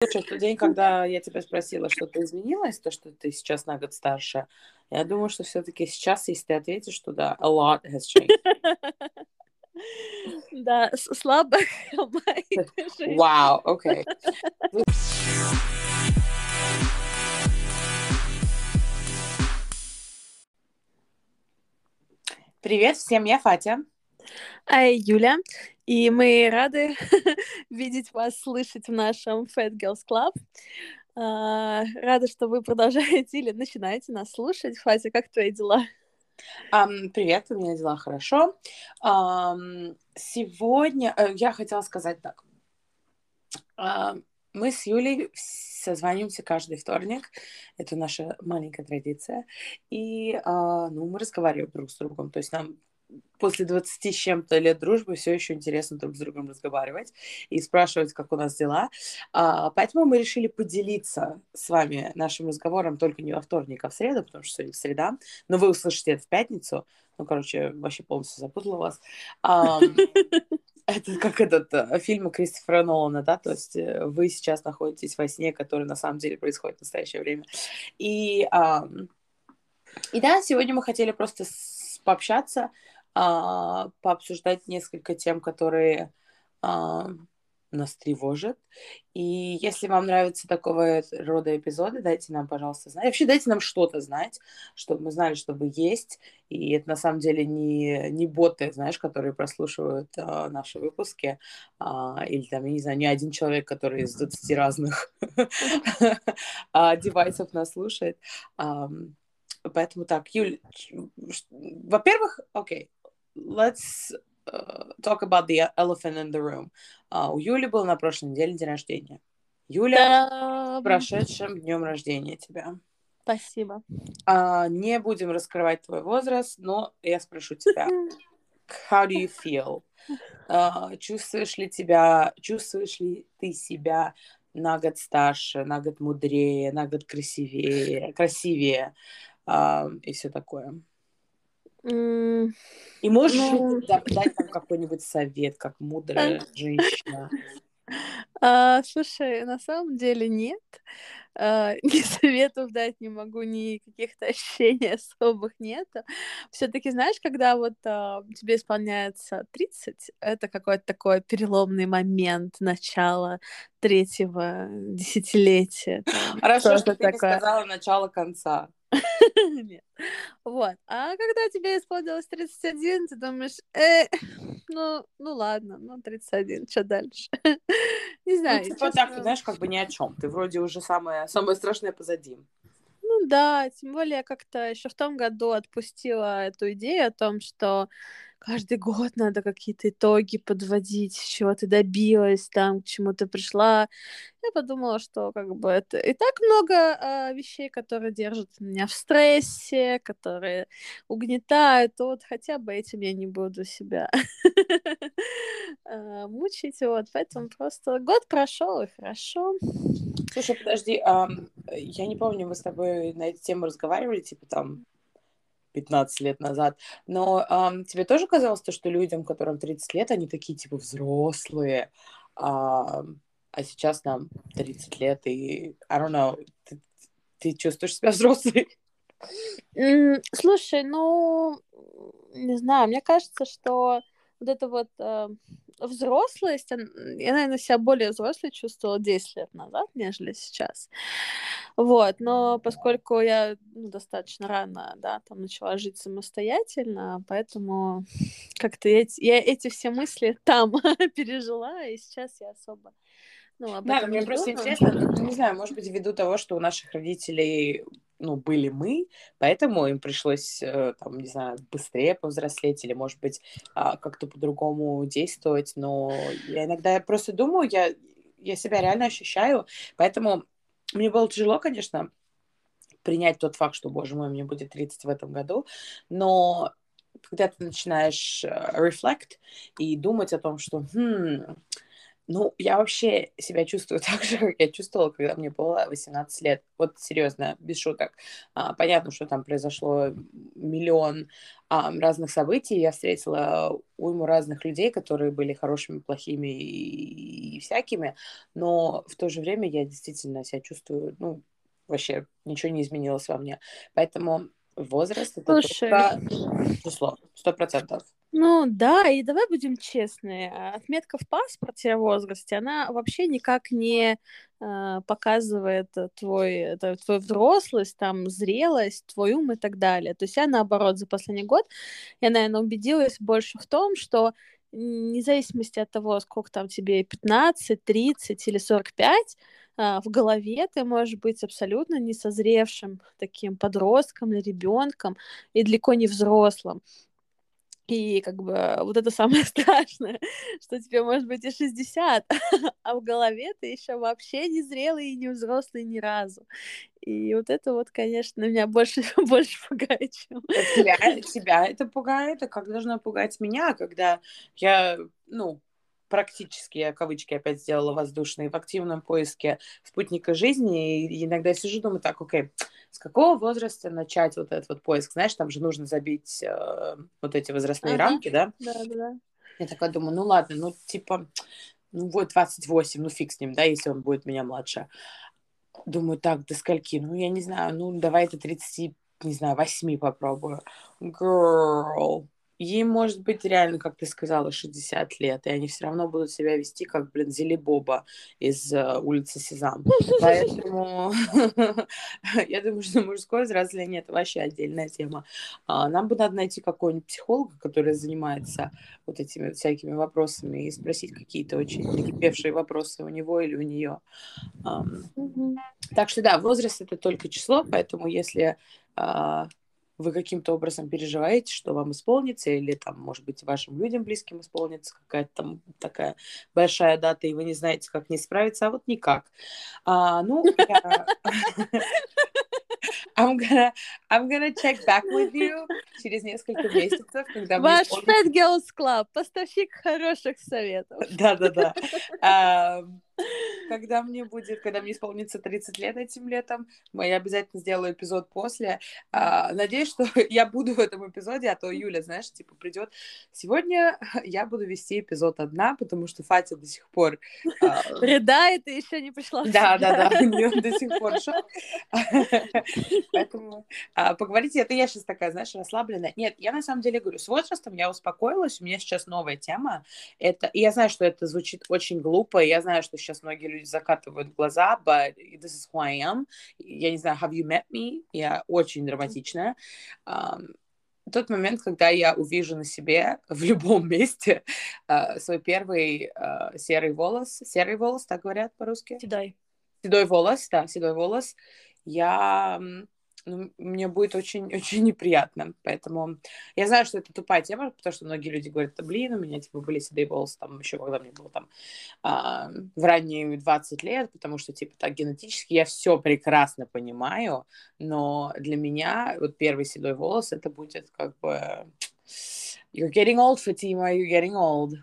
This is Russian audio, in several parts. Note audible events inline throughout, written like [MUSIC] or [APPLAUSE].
Слушай, в тот день, когда я тебя спросила, что-то изменилось, то, что ты сейчас на год старше, я думаю, что все-таки сейчас, если ты ответишь, что да, a lot has changed. [LAUGHS] Да, слабо. [LAUGHS] [LAUGHS] Вау, окей. Привет всем, я Фатя. А Юля. И мы рады [LAUGHS] видеть вас, слышать в нашем Fat Girls Club. Uh, рада, что вы [LAUGHS] продолжаете или начинаете нас слушать. Фатя, как твои дела? Um, привет, у меня дела хорошо. Um, сегодня uh, я хотела сказать так. Uh, мы с Юлей созваниваемся каждый вторник. Это наша маленькая традиция. И ну, мы разговариваем друг с другом. То есть нам после 20 с чем-то лет дружбы все еще интересно друг с другом разговаривать и спрашивать, как у нас дела. А, поэтому мы решили поделиться с вами нашим разговором только не во вторник, а в среду, потому что сегодня среда, но вы услышите это в пятницу. Ну, короче, вообще полностью запутала вас. А, [LAUGHS] это как этот а, фильм Кристофера Нолана, да, то есть э, вы сейчас находитесь во сне, который на самом деле происходит в настоящее время. И, а, и да, сегодня мы хотели просто пообщаться, а, пообсуждать несколько тем, которые а, нас тревожат. И если вам нравятся такого рода эпизоды, дайте нам, пожалуйста, знать. Вообще дайте нам что-то знать, чтобы мы знали, что вы есть. И это на самом деле не, не боты, знаешь, которые прослушивают а, наши выпуски. А, или там, я не знаю, не один человек, который из 20 разных [LAUGHS] а, девайсов нас слушает. Поэтому так, Юль, во-первых, окей, let's uh, talk about the elephant in the room. Uh, у Юли был на прошлой неделе день рождения. Юля, с прошедшим днем рождения тебя. Спасибо. Uh, не будем раскрывать твой возраст, но я спрошу тебя, [LAUGHS] how do you feel? Uh, чувствуешь ли тебя, чувствуешь ли ты себя на год старше, на год мудрее, на год красивее, красивее uh, и все такое? И можешь ну... дать [LAUGHS] нам какой-нибудь совет, как мудрая женщина? А, слушай, на самом деле нет. А, [LAUGHS] ни советов дать не могу, ни каких-то ощущений [LAUGHS] особых нету. Все-таки, знаешь, когда вот а, тебе исполняется 30, это какой-то такой переломный момент начала третьего десятилетия. Хорошо, что ты такое. не сказала начало конца. [LAUGHS] Нет. Вот. А когда тебе исполнилось 31, ты думаешь, э, [LAUGHS] ну, ну ладно, ну 31, что дальше? [LAUGHS] Не ну, знаю. Ну, типа так, знаешь, как бы ни о чем. Ты вроде уже самое, самое страшное позади. Ну да, тем более как-то еще в том году отпустила эту идею о том, что каждый год надо какие-то итоги подводить, чего ты добилась, там, к чему ты пришла. Я подумала, что как бы это и так много э, вещей, которые держат меня в стрессе, которые угнетают, то вот хотя бы этим я не буду себя [LAUGHS] а, мучить, вот, поэтому просто год прошел и хорошо. Слушай, подожди, я не помню, мы с тобой на эту тему разговаривали, типа там 15 лет назад. Но um, тебе тоже казалось то, что людям, которым 30 лет, они такие типа взрослые, а, а сейчас нам 30 лет, и, I don't know, ты, ты чувствуешь себя [LAUGHS] взрослой? Слушай, ну, не знаю, мне кажется, что вот это вот э, взрослость, я, наверное, себя более взрослой чувствовала 10 лет назад, нежели сейчас. Вот, но поскольку я ну, достаточно рано, да, там начала жить самостоятельно, поэтому как-то эти, я эти все мысли там [LAUGHS] пережила, и сейчас я особо ну, об да, мне просто думаю. интересно, ну, не знаю, может быть, ввиду того, что у наших родителей, ну, были мы, поэтому им пришлось, э, там, не знаю, быстрее повзрослеть или, может быть, а, как-то по-другому действовать, но я иногда просто думаю, я, я себя реально ощущаю, поэтому мне было тяжело, конечно, принять тот факт, что, боже мой, мне будет 30 в этом году, но когда ты начинаешь uh, reflect и думать о том, что, хм, Ну, я вообще себя чувствую [LAUGHS] так же, как я чувствовала, когда мне было 18 лет. Вот серьезно, без шуток. А, понятно, что там произошло миллион а, разных событий. Я встретила уйму разных людей, которые были хорошими, плохими и, и всякими. Но в то же время я действительно себя чувствую, ну, вообще ничего не изменилось во мне. Поэтому возраст это Слушай. только число, сто процентов. Ну да, и давай будем честны, а, отметка в паспорте о возрасте, она вообще никак не э, показывает твой, это, твою взрослость, там, зрелость, твой ум и так далее. То есть я, наоборот, за последний год, я, наверное, убедилась больше в том, что вне зависимости от того, сколько там тебе 15, 30 или 45, а, в голове ты можешь быть абсолютно несозревшим таким подростком или ребенком и далеко не взрослым. И как бы вот это самое [LAUGHS] страшное, что тебе может быть и 60, [LAUGHS] а в голове ты еще вообще не зрелый и не взрослый ни разу. И вот это вот, конечно, меня больше, [LAUGHS] больше пугает, чем... Тебя, тебя это пугает, а как должно пугать меня, когда я, ну, практически, я кавычки опять сделала воздушные, в активном поиске спутника жизни, и иногда сижу, думаю, так, окей, с какого возраста начать вот этот вот поиск? Знаешь, там же нужно забить э, вот эти возрастные ага. рамки, да? Да, да. Я такая думаю, ну ладно, ну типа, ну вот 28, ну фиг с ним, да, если он будет меня младше. Думаю, так, до скольки? Ну, я не знаю, ну давай это 30, не знаю, 8 попробую. Girl, Ей может быть реально, как ты сказала, 60 лет, и они все равно будут себя вести как, блин, Боба из uh, улицы Сезам. [LAUGHS] Поэтому [LAUGHS] я думаю, что мужское взросление – это вообще отдельная тема. А, нам бы надо найти какого-нибудь психолога, который занимается вот этими всякими вопросами, и спросить какие-то очень накипевшие вопросы у него или у нее. Так что да, возраст – это только число, поэтому если а, вы каким-то образом переживаете, что вам исполнится, или там, может быть, вашим людям близким исполнится какая-то там такая большая дата, и вы не знаете, как не справиться, а вот никак. А, ну, я... I'm gonna, I'm gonna check back with you через несколько месяцев, когда Ваш. Fat Girls Club, поставщик хороших советов. Да-да-да. [LAUGHS] Когда мне будет, когда мне исполнится 30 лет этим летом, я обязательно сделаю эпизод после. А, надеюсь, что [LAUGHS] я буду в этом эпизоде, а то Юля, знаешь, типа придет. Сегодня [LAUGHS] я буду вести эпизод одна, потому что Фатя до сих пор... А, Рыдает и еще не пришла Да, да, да, у нее до сих пор [LAUGHS] шок. Поэтому а, поговорите, это я сейчас такая, знаешь, расслабленная. Нет, я на самом деле говорю, с возрастом я успокоилась, у меня сейчас новая тема. Это, я знаю, что это звучит очень глупо, я знаю, что сейчас многие люди закатывают глаза, but this is who I am. Я не знаю, have you met me? Я очень драматичная. Um, тот момент, когда я увижу на себе [LAUGHS] в любом месте uh, свой первый uh, серый волос, серый волос, так говорят по-русски? Седой. Седой волос, да, седой волос. Я ну, мне будет очень-очень [LAUGHS] неприятно. Поэтому я знаю, что это тупая тема, потому что многие люди говорят, да блин, у меня типа были седые волосы там еще, когда мне было там а, в ранние 20 лет, потому что типа так генетически я все прекрасно понимаю, но для меня вот первый седой волос это будет как бы You're getting old, Fatima, you're getting old.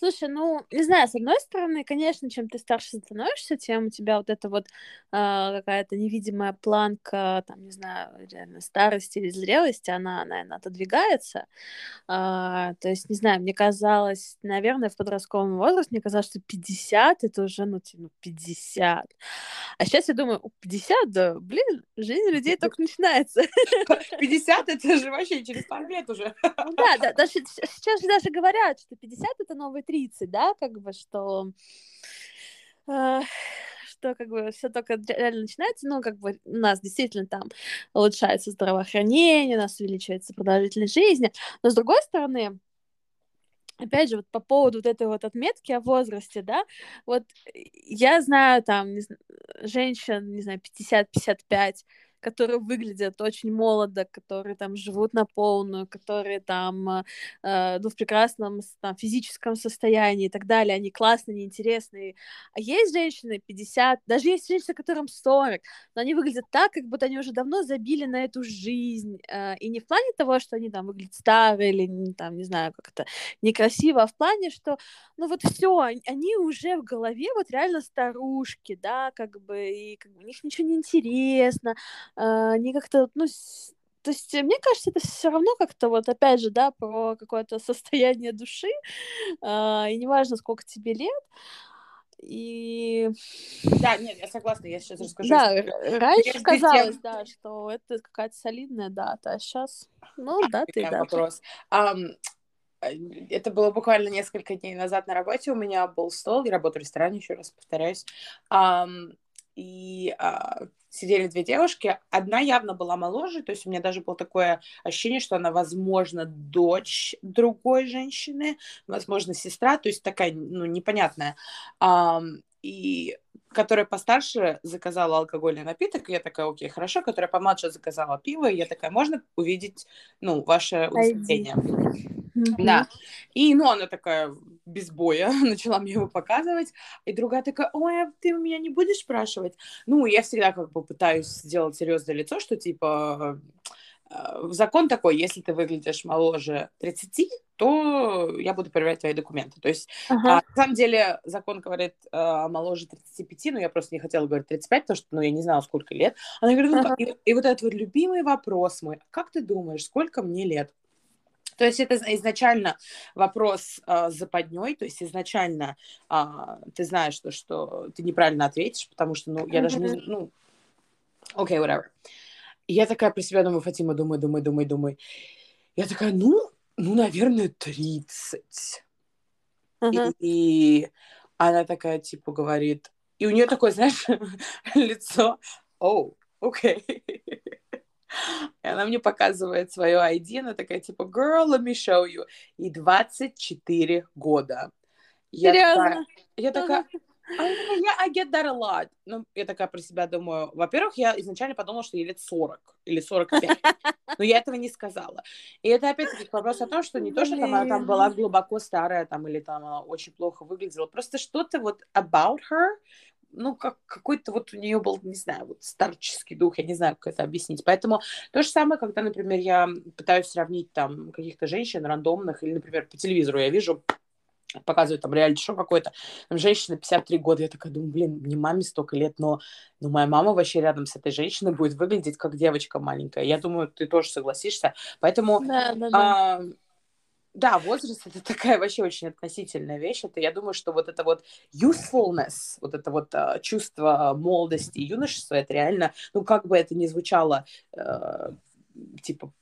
Слушай, ну, не знаю, с одной стороны, конечно, чем ты старше становишься, тем у тебя вот эта вот э, какая-то невидимая планка, там, не знаю, реально старости или зрелости, она, наверное, отодвигается. Э, то есть, не знаю, мне казалось, наверное, в подростковом возрасте, мне казалось, что 50 это уже, ну, типа, 50. А сейчас я думаю, 50, да, блин, жизнь людей только начинается. 50 это же вообще через пару лет уже. Ну да, да, даже, сейчас же даже говорят, что 50 это новый 30, да, как бы, что э, что как бы все только реально начинается, но как бы у нас действительно там улучшается здравоохранение, у нас увеличивается продолжительность жизни, но с другой стороны, опять же, вот по поводу вот этой вот отметки о возрасте, да, вот я знаю там не знаю, женщин, не знаю, 50-55, которые выглядят очень молодо, которые там живут на полную, которые там э, ну, в прекрасном там, физическом состоянии и так далее, они классные, неинтересные. А есть женщины 50, даже есть женщины, которым 40, но они выглядят так, как будто они уже давно забили на эту жизнь. Э, и не в плане того, что они там выглядят старые или там, не знаю, как это некрасиво, а в плане, что ну вот все, они уже в голове вот реально старушки, да, как бы, и как бы, у них ничего не интересно, они как-то, ну, то есть, мне кажется, это все равно как-то вот, опять же, да, про какое-то [LAUGHS] состояние души, э, и неважно, сколько тебе лет, и... Да, нет, я согласна, я сейчас расскажу. Да, раньше Прежде казалось, тем... да, что это какая-то солидная дата, а сейчас, ну, да, ты да. вопрос. Um, это было буквально несколько дней назад на работе, у меня был стол, я работаю в ресторане, еще раз повторяюсь, um, и uh, сидели две девушки, одна явно была моложе, то есть у меня даже было такое ощущение, что она, возможно, дочь другой женщины, возможно, сестра, то есть такая, ну, непонятная. Um, и которая постарше заказала алкогольный напиток, и я такая, окей, хорошо, которая помладше заказала пиво, и я такая, можно увидеть, ну, ваше удовлетворение? Mm-hmm. Да. И, ну, она такая без боя [LAUGHS] начала мне его показывать, и другая такая, ой, а ты меня не будешь спрашивать? Ну, я всегда как бы пытаюсь сделать серьезное лицо, что, типа, Э, закон такой, если ты выглядишь моложе 30, то я буду проверять твои документы. То есть, ага. а, на самом деле, закон говорит а, моложе 35, но я просто не хотела говорить 35, потому что, ну, я не знала, сколько лет. Она говорит, ну, ага. и, и вот этот вот любимый вопрос мой, как ты думаешь, сколько мне лет? То есть это изначально вопрос э, западней, то есть изначально э, ты знаешь, что, что ты неправильно ответишь, потому что, ну, я mm-hmm. даже не, ну, окей, okay, whatever. И я такая про себя думаю, Фатима, думаю, думаю, думаю, думаю. Я такая, ну, ну, наверное, 30. Uh-huh. И, и она такая, типа, говорит... И у нее такое, знаешь, [LAUGHS] лицо, о, окей. И она мне показывает свое ID, она такая, типа, girl, let me show you. И 24 года. Я Серьезно? такая, я такая, я I get that a lot. Ну, я такая про себя думаю. Во-первых, я изначально подумала, что ей лет 40 или 45. [LAUGHS] Но я этого не сказала. И это опять-таки вопрос о том, что не то, что там она там была глубоко старая, там, или там она очень плохо выглядела, просто что-то вот about her, ну, как какой-то вот у нее был, не знаю, вот старческий дух, я не знаю, как это объяснить. Поэтому то же самое, когда, например, я пытаюсь сравнить там каких-то женщин рандомных, или, например, по телевизору я вижу показывают там реалити-шоу какое-то, там женщина 53 года, я такая думаю, блин, не маме столько лет, но, но моя мама вообще рядом с этой женщиной будет выглядеть как девочка маленькая. Я думаю, ты тоже согласишься. Поэтому... Да, да, да. А, да, возраст это такая вообще очень относительная вещь. Это я думаю, что вот это вот youthfulness, вот это вот uh, чувство молодости и юношества, это реально, ну как бы это ни звучало, uh, типа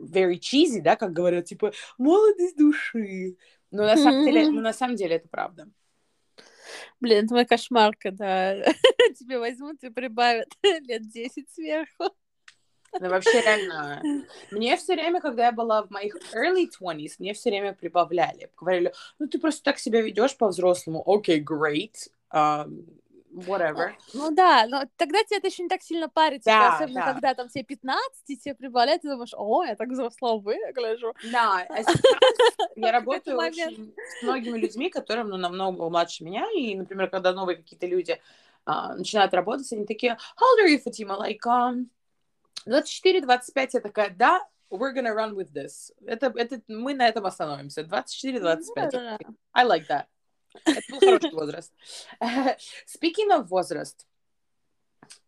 very cheesy, да, как говорят, типа молодость души. Но на самом деле, ну, на самом деле это правда. Блин, это мой кошмар, когда [LAUGHS] тебе возьмут и прибавят [LAUGHS] лет 10 сверху. Ну, вообще, реально. Мне все время, когда я была в моих early 20s, мне все время прибавляли. Говорили, ну, ты просто так себя ведешь по-взрослому. Окей, okay, great. Um, whatever. Ну, да, но тогда тебе это еще не так сильно парится, да, особенно да. когда там тебе 15, и тебе прибавляют, ты думаешь, о, я так взросло выгляжу. Да, а [LAUGHS] я работаю очень с многими людьми, которые ну, намного младше меня, и, например, когда новые какие-то люди uh, начинают работать, они такие, how old are you, Fatima? Like, um, 24-25, я такая, да, we're gonna run with this. Это, это, мы на этом остановимся. 24-25. Да, I like that. Это был хороший возраст. [LAUGHS] Speaking of возраст,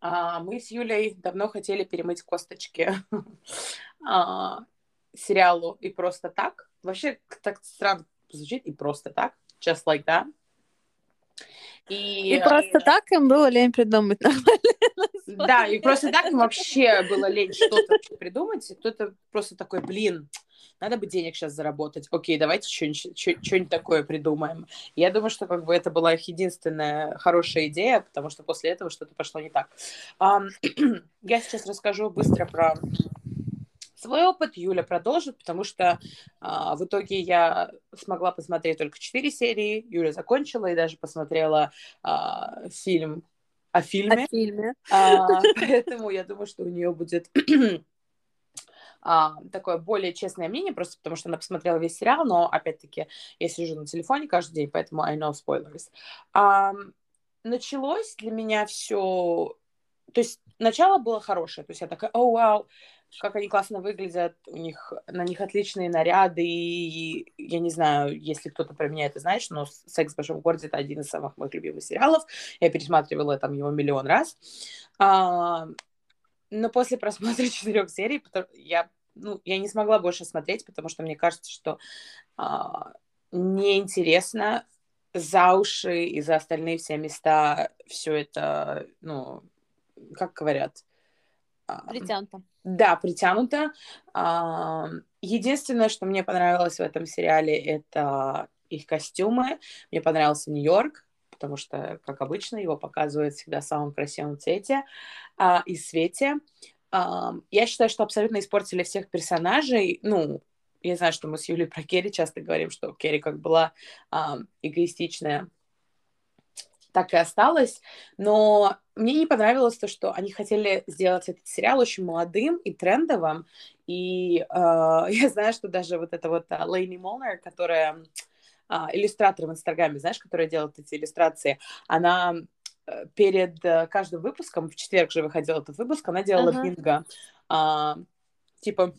а, мы с Юлей давно хотели перемыть косточки [LAUGHS] а, сериалу «И просто так». Вообще, так странно звучит «И просто так», just like that. И, и просто так им было лень придумать нормально. [LAUGHS] Да, и просто так им вообще было лень что-то придумать. И кто-то просто такой, блин, надо бы денег сейчас заработать. Окей, давайте что-нибудь, такое придумаем. Я думаю, что как бы это была их единственная хорошая идея, потому что после этого что-то пошло не так. [CLEARS THROAT] Я сейчас расскажу быстро про свой опыт. Юля продолжит, потому что uh, в итоге я смогла посмотреть только четыре серии. Юля закончила и даже посмотрела uh, фильм о фильме. О фильме. А, [LAUGHS] поэтому я думаю, что у нее будет [CLEARS THROAT] а, такое более честное мнение, просто потому что она посмотрела весь сериал, но, опять-таки, я сижу на телефоне каждый день, поэтому I know spoilers. А, началось для меня все... То есть начало было хорошее, то есть я такая, о, вау, как они классно выглядят, у них, на них отличные наряды, и я не знаю, если кто-то про меня это знает, но «Секс в большом городе» — это один из самых моих любимых сериалов, я пересматривала там его миллион раз, а, но после просмотра [LAUGHS] четырех серий я, ну, я не смогла больше смотреть, потому что мне кажется, что а, неинтересно за уши и за остальные все места все это, ну, как говорят, Притянуто. Да, притянуто. Единственное, что мне понравилось в этом сериале, это их костюмы. Мне понравился Нью-Йорк, потому что, как обычно, его показывают всегда в самом красивом цвете а, и свете. А, я считаю, что абсолютно испортили всех персонажей. Ну, я знаю, что мы с Юлей про Керри часто говорим, что Керри как была а, эгоистичная так и осталось. Но мне не понравилось то, что они хотели сделать этот сериал очень молодым и трендовым. И э, [LAUGHS] я знаю, что даже вот эта вот uh, Лейни Молнер, которая э, иллюстратор в Инстаграме, знаешь, которая делает эти иллюстрации, она э, перед э, каждым выпуском, в четверг же выходил этот выпуск, она делала uh-huh. бинго. Э, типа,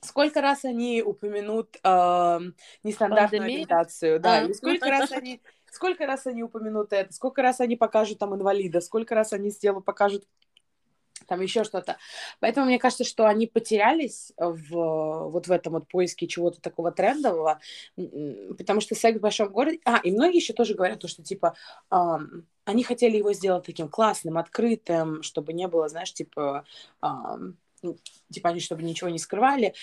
сколько раз они упомянут э, нестандартную Пандемия? ориентацию, да, а. или сколько раз они [LAUGHS] [LAUGHS] сколько раз они упомянут это, сколько раз они покажут там инвалида, сколько раз они сделают, покажут там еще что-то. Поэтому мне кажется, что они потерялись в, вот в этом вот поиске чего-то такого трендового, потому что секс в большом городе... А, и многие еще тоже говорят то, что, типа, эм, они хотели его сделать таким классным, открытым, чтобы не было, знаешь, типа, эм, типа они чтобы ничего не скрывали.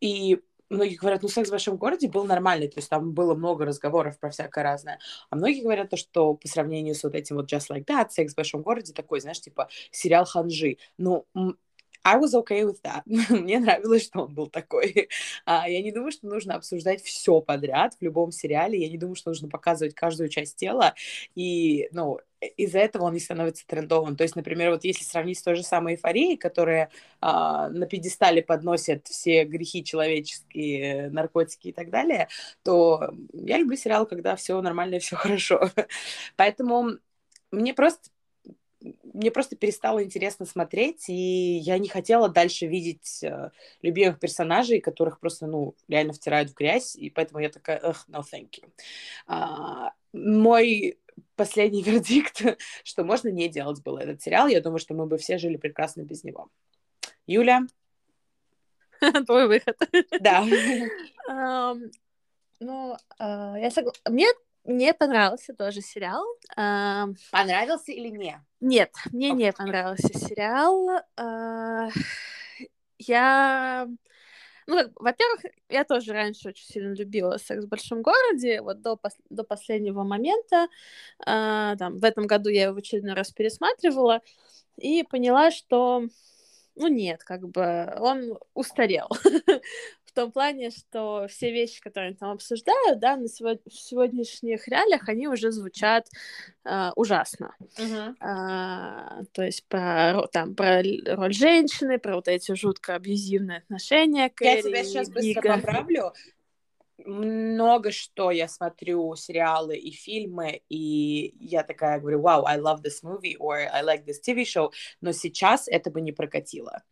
И многие говорят, ну, секс в большом городе был нормальный, то есть там было много разговоров про всякое разное. А многие говорят то, что по сравнению с вот этим вот Just Like That, секс в большом городе такой, знаешь, типа сериал ханжи. Ну, I was okay with that. [LAUGHS] Мне нравилось, что он был такой. [LAUGHS] А, я не думаю, что нужно обсуждать все подряд в любом сериале. Я не думаю, что нужно показывать каждую часть тела. И, ну, из-за этого он не становится трендовым. То есть, например, вот если сравнить с той же самой эйфорией, которая а, на пьедестале подносит все грехи человеческие, наркотики и так далее, то я люблю сериал, когда все нормально все [LAUGHS] хорошо. Поэтому мне просто мне просто перестало интересно смотреть, и я не хотела дальше видеть э, любимых персонажей, которых просто, ну, реально втирают в грязь, и поэтому я такая, эх, no thank you. А, мой последний [LAUGHS] вердикт, что можно не делать был этот сериал. Я думаю, что мы бы все жили прекрасно без него. Юля? [LAUGHS] Твой выход. Да. [LAUGHS] Ну, а, я согласна. Мне мне понравился тоже сериал. Понравился или не? Нет, мне не понравился сериал. А, я ну, во-первых, я тоже раньше очень сильно любила секс в большом городе, вот до, пос- до последнего момента, э, там, в этом году я его в очередной раз пересматривала, и поняла, что, ну, нет, как бы он устарел. [LAUGHS] в том плане, что все вещи, которые они там обсуждают, да, на сегодня, в сегодняшних реалиях, они уже звучат э, ужасно. Uh-huh. А, то есть про, там, про роль женщины, про вот эти жутко абьюзивные отношения. Кэрри, я тебя сейчас быстро Гига. поправлю. Много что я смотрю сериалы и фильмы, и я такая говорю, wow, I love this movie, or I like this TV show, но сейчас это бы не прокатило.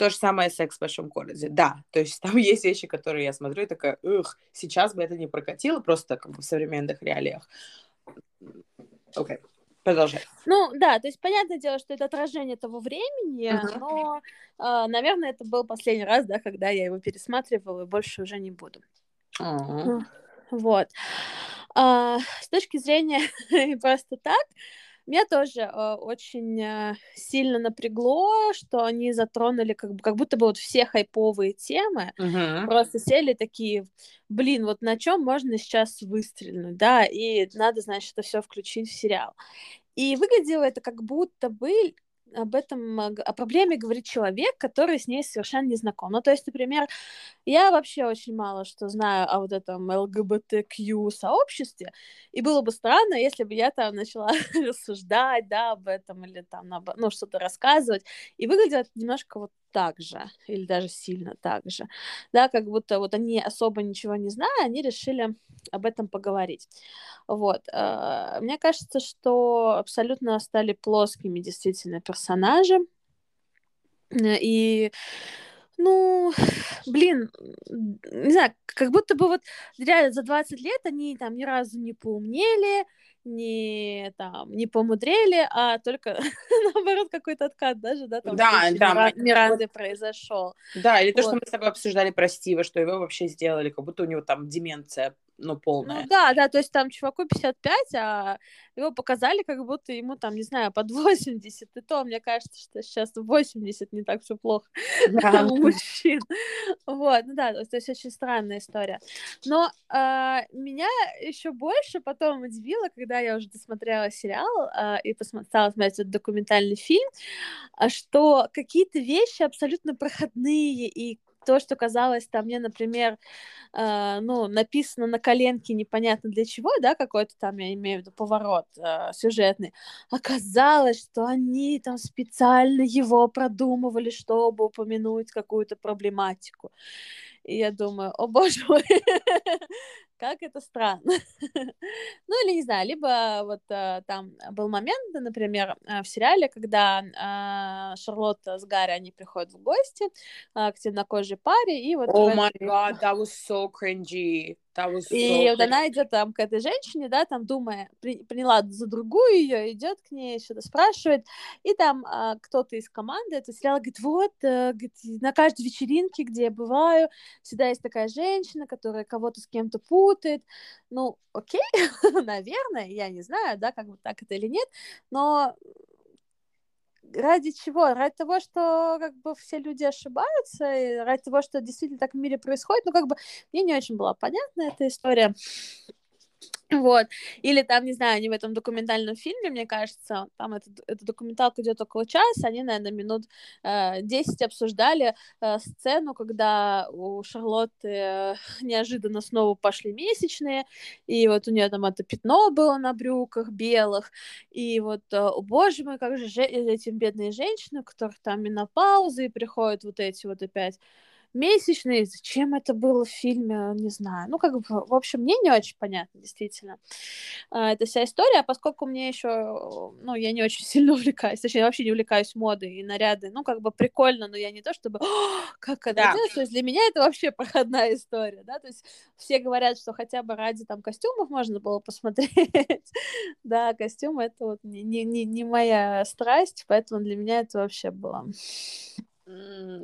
То же самое секс в большом городе. Да, то есть там [LAUGHS] есть вещи, которые я смотрю и такая, ух, сейчас бы это не прокатило просто как бы в современных реалиях. Окей. Okay. Продолжай. Ну, да, то есть понятное дело, что это отражение того времени, uh-huh. но, э, наверное, это был последний раз, да, когда я его пересматривала, и больше уже не буду. Uh-huh. Вот. А, с точки зрения [LAUGHS] просто так, меня тоже э, очень э, сильно напрягло, что они затронули как, бы, как будто бы вот все хайповые темы, uh-huh. просто сели такие, блин, вот на чем можно сейчас выстрелить, да, и надо, значит, это все включить в сериал. И выглядело это как будто бы об этом, о проблеме говорит человек, который с ней совершенно не знаком. Ну, то есть, например, я вообще очень мало что знаю о вот этом ЛГБТQ сообществе, и было бы странно, если бы я там начала [LAUGHS] рассуждать, да, об этом, или там, ну, что-то рассказывать, и выглядит немножко вот так же, или даже сильно так же, да, как будто вот они особо ничего не зная, они решили об этом поговорить. Вот. Э, мне кажется, что абсолютно стали плоскими действительно персонажи, и ну, блин, не знаю, как будто бы вот реально за 20 лет они там ни разу не поумнели, не там не помудрели, а только [LAUGHS] наоборот какой-то откат даже, да, там да, да. Миранды произошел. Да, или то, вот. что мы с тобой обсуждали про Стива, что его вообще сделали, как будто у него там деменция ну, полная. Ну, да, да, то есть там чуваку 55, а его показали, как будто ему там, не знаю, под 80, и то, мне кажется, что сейчас 80 не так все плохо да. [LAUGHS] у мужчин. Вот, ну да, то есть очень странная история. Но э, меня еще больше потом удивило, когда я уже досмотрела сериал э, и посмотрела смотреть этот документальный фильм, что какие-то вещи абсолютно проходные и то, что казалось там мне, например, э, ну, написано на коленке непонятно для чего, да, какой-то там, я имею в виду, поворот э, сюжетный, оказалось, что они там специально его продумывали, чтобы упомянуть какую-то проблематику. И я думаю, о боже мой, [LAUGHS] как это странно. [LAUGHS] ну, или не знаю, либо вот а, там был момент, например, а, в сериале, когда а, Шарлотта с Гарри, они приходят в гости а, к темнокожей паре, и вот... Oh my god, that was so cringy. И вот она идет там к этой женщине, да, там думая, при, приняла за другую ее, идет к ней, что-то спрашивает, и там а, кто-то из команды этого сериала говорит, вот, а, говорит, на каждой вечеринке, где я бываю, всегда есть такая женщина, которая кого-то с кем-то путает. Ну, окей, [LAUGHS] наверное, я не знаю, да, как бы так это или нет, но ради чего? Ради того, что как бы все люди ошибаются, и ради того, что действительно так в мире происходит. Ну, как бы мне не очень была понятна эта история. Вот. Или там, не знаю, они в этом документальном фильме, мне кажется, там этот, эта документалка идет около часа, они, наверное, минут э, 10 обсуждали э, сцену, когда у Шарлотты э, неожиданно снова пошли месячные, и вот у нее там это пятно было на брюках белых, и вот, э, о боже мой, как же же эти бедные женщины, у которых там менопаузы, и приходят вот эти вот опять месячные, зачем это было в фильме, не знаю. Ну, как бы, в общем, мне не очень понятно, действительно, а, эта вся история, а поскольку мне еще, ну, я не очень [LAUGHS] сильно увлекаюсь, точнее, вообще не увлекаюсь модой и наряды, ну, как бы прикольно, но я не то чтобы, как это да. делать, то есть для меня это вообще [LAUGHS] проходная история, да, то есть все говорят, что хотя бы ради там костюмов можно было посмотреть, [LAUGHS] да, костюмы это вот не, не, не моя страсть, поэтому для меня это вообще было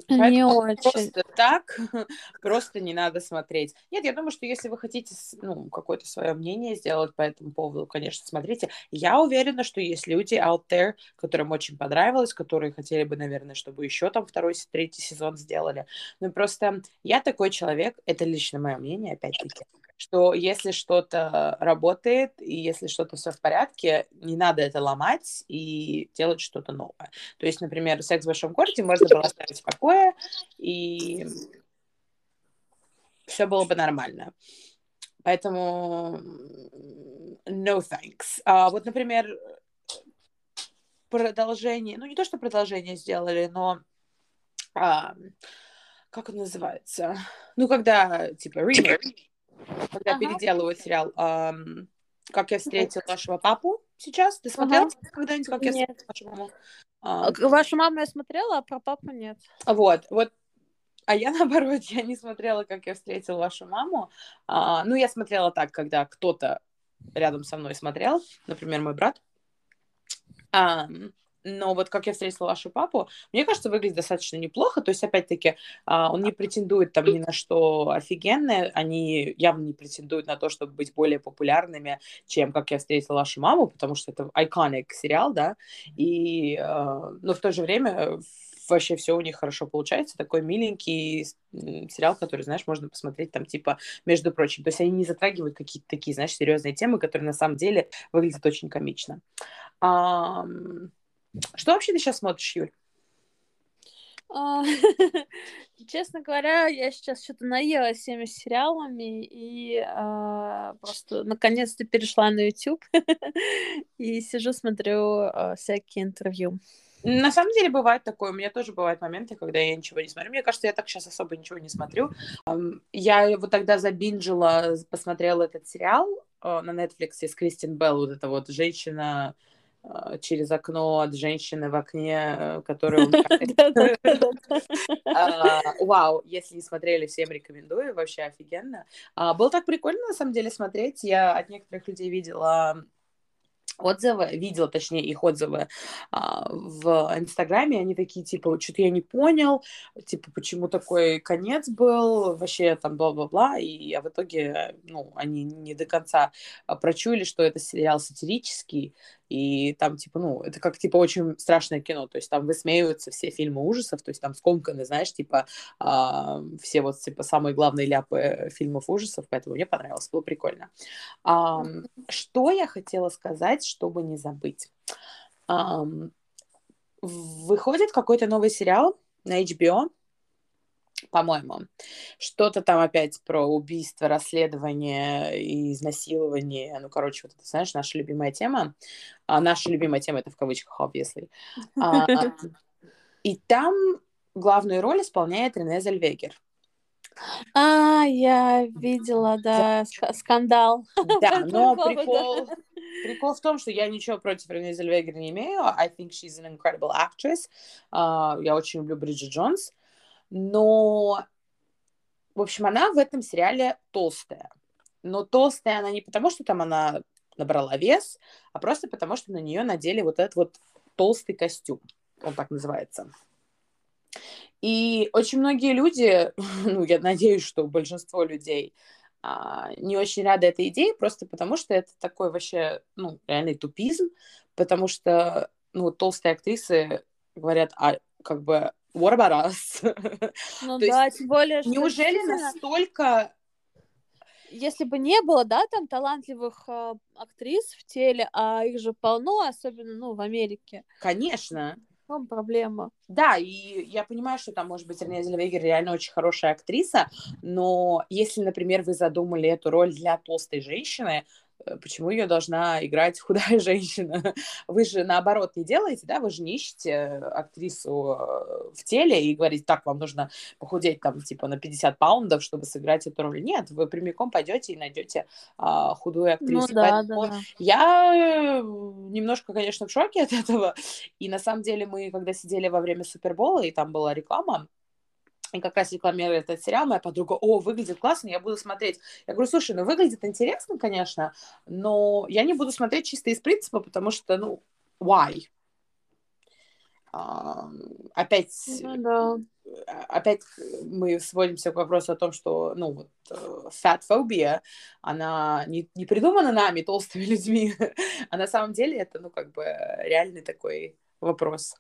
не очень. Просто так, [LAUGHS] просто не надо смотреть. Нет, я думаю, что если вы хотите ну, какое-то свое мнение сделать по этому поводу, конечно, смотрите. Я уверена, что есть люди out there, которым очень понравилось, которые хотели бы, наверное, чтобы еще там второй, третий сезон сделали. Ну, просто я такой человек, это лично мое мнение, опять-таки что если что-то работает и если что-то все в порядке, не надо это ломать и делать что-то новое. То есть, например, секс в большом городе можно было оставить в покое, и все было бы нормально. Поэтому no thanks. А, вот, например, продолжение, ну не то, что продолжение сделали, но а, как он называется? Ну, когда, типа, ремейк когда ага. переделывают сериал эм, «Как я встретил вашего папу» сейчас. Ты смотрела ага. когда-нибудь «Как я встретил вашу маму»? А, Вашу маму я смотрела, а про папу нет. Вот, вот а я, [LAUGHS] наоборот, я не смотрела, как я встретил вашу маму. А, ну, я смотрела так, когда кто-то рядом со мной смотрел, например, мой брат. А, но вот как я встретила вашу папу, мне кажется, выглядит достаточно неплохо. То есть, опять-таки, а, он не претендует там ни на что офигенное, они явно не претендуют на то, чтобы быть более популярными, чем как я встретила вашу маму, потому что это iconic сериал, да, и, а, но в то же время вообще все у них хорошо получается. Такой миленький сериал, который, знаешь, можно посмотреть там, типа, между прочим. То есть они не затрагивают какие-то такие, знаешь, серьезные темы, которые на самом деле выглядят очень комично. Um, Что вообще ты сейчас смотришь, Юль? А, [LAUGHS] честно говоря, я сейчас что-то наелась всеми сериалами и а, просто наконец-то перешла на YouTube [LAUGHS] и сижу, смотрю а, всякие интервью. На самом деле бывает такое. У меня тоже бывают моменты, когда я ничего не смотрю. Мне кажется, я так сейчас особо ничего не смотрю. Я вот тогда забинжила, посмотрела этот сериал на Netflix с Кристин Белл, вот эта вот женщина, через окно от женщины в окне, э, которая [LAUGHS] а, Вау, если не смотрели, всем рекомендую, вообще офигенно. А, было так прикольно, на самом деле, смотреть. Я от некоторых людей видела отзывы, видела, точнее, их отзывы а, в Инстаграме, они такие, типа, что-то я не понял, типа, почему такой конец был, вообще там бла-бла-бла, и а в итоге, ну, они не до конца прочули, что это сериал сатирический, и там, типа, ну, это как, типа, очень страшное кино, то есть там высмеиваются все фильмы ужасов, то есть там скомканы, знаешь, типа, а, все вот, типа, самые главные ляпы фильмов ужасов, поэтому мне понравилось, было прикольно. А, что я хотела сказать, чтобы не забыть? А, выходит какой-то новый сериал на HBO, по-моему. Что-то там опять про убийство, расследование и изнасилование. Ну, короче, вот это, знаешь, наша любимая тема. А наша любимая тема это в кавычках, obviously. А, и там главную роль исполняет Рене Зельвегер. А, я видела, да, скандал. [LAUGHS] Да, но прикол, прикол в том, что я ничего против Рене Зельвегер не имею. I think she's an incredible actress. Uh, я очень люблю Бриджит Джонс. Uh, но, в общем, она в этом сериале толстая. Но толстая она не потому, что там она набрала вес, а просто потому, что на нее надели вот этот вот толстый костюм. Он так называется. И очень многие люди, [LAUGHS] ну, я надеюсь, что большинство людей а, не очень рады этой идее, просто потому что это такой вообще, ну, реальный тупизм, потому что, ну, толстые актрисы говорят, а как бы what about us? Ну да, есть, тем более, что Неужели настолько... Если бы не было, да, там талантливых э, актрис в теле, а их же полно, особенно, ну, в Америке. Конечно. В чем проблема? Да, и я понимаю, что там, может быть, Рене Зельвегер реально очень хорошая актриса, но если, например, вы задумали эту роль для толстой женщины, почему ее должна играть [LAUGHS] худая женщина? Вы же наоборот не делаете, да? Вы же не ищете актрису э, в теле и говорите, так, вам нужно похудеть там типа на 50 паундов, чтобы сыграть эту роль. Нет, вы прямиком пойдете и найдете а, худую актрису. Ну, да, Поэтому да. Я немножко, конечно, в шоке от этого. И на самом деле мы, когда сидели во время Супербола, и там была реклама, и как раз рекламирует этот сериал, моя подруга, о, выглядит классно, я буду смотреть. Я говорю, слушай, ну выглядит интересно, конечно, но я не буду смотреть чисто из принципа, потому что, ну, why? А, опять, ну, да. опять мы сводимся к вопросу о том, что, ну, вот, fat э, phobia, она не, не придумана нами, толстыми людьми, [LAUGHS] а на самом деле это, ну, как бы реальный такой вопрос.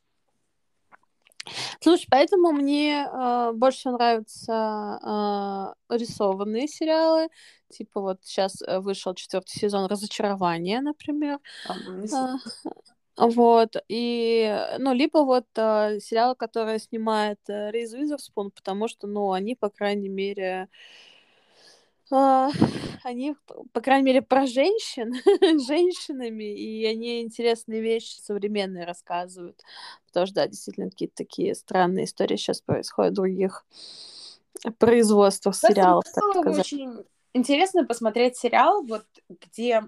Слушай, поэтому мне э, больше нравятся э, рисованные сериалы. Типа вот сейчас э, вышел четвертый сезон Разочарования, например. А, вот, и, ну, либо вот э, сериалы, которые снимает э, Рейз Уизерспун, потому что, ну, они, по крайней мере, а, они, по крайней мере, про женщин, [LAUGHS] женщинами, и они интересные вещи современные рассказывают. Потому что, да, действительно, какие-то такие странные истории сейчас происходят в других производствах сериалов. Так сказать. Очень интересно посмотреть сериал, вот где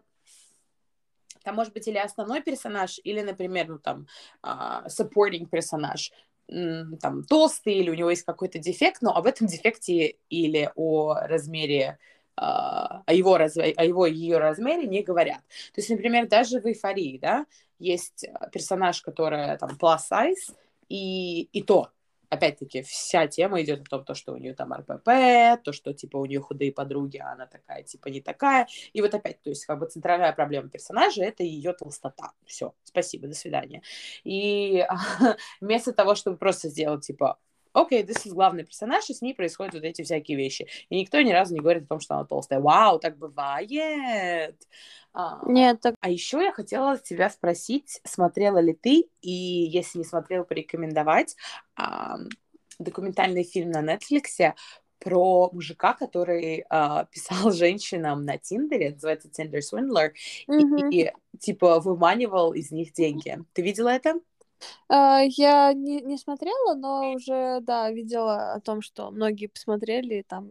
там может быть или основной персонаж, или, например, ну там uh, supporting персонаж, там толстый или у него есть какой-то дефект, но об этом дефекте или о размере а, о его, о его ее размере не говорят. То есть, например, даже в эйфории, да, есть персонаж, который там plus size, и, и то опять-таки, вся тема идет о том, то, что у нее там РПП, то, что, типа, у нее худые подруги, а она такая, типа, не такая. И вот опять, то есть, как бы центральная проблема персонажа — это ее толстота. Все, спасибо, до свидания. И [LAUGHS] вместо того, чтобы просто сделать, типа, окей, this is главный персонаж, и с ней происходят вот эти всякие вещи. И никто ни разу не говорит о том, что она толстая. Вау, так бывает. А, Нет, так... А еще я хотела тебя спросить, смотрела ли ты, и если не смотрела, порекомендовать а, документальный фильм на Netflix про мужика, который э, писал [LAUGHS] женщинам на Тиндере, называется Tinder Swindler, mm-hmm. и, и типа выманивал из них деньги. Ты видела это? Uh, я не, не смотрела, но уже, да, видела о том, что многие посмотрели и там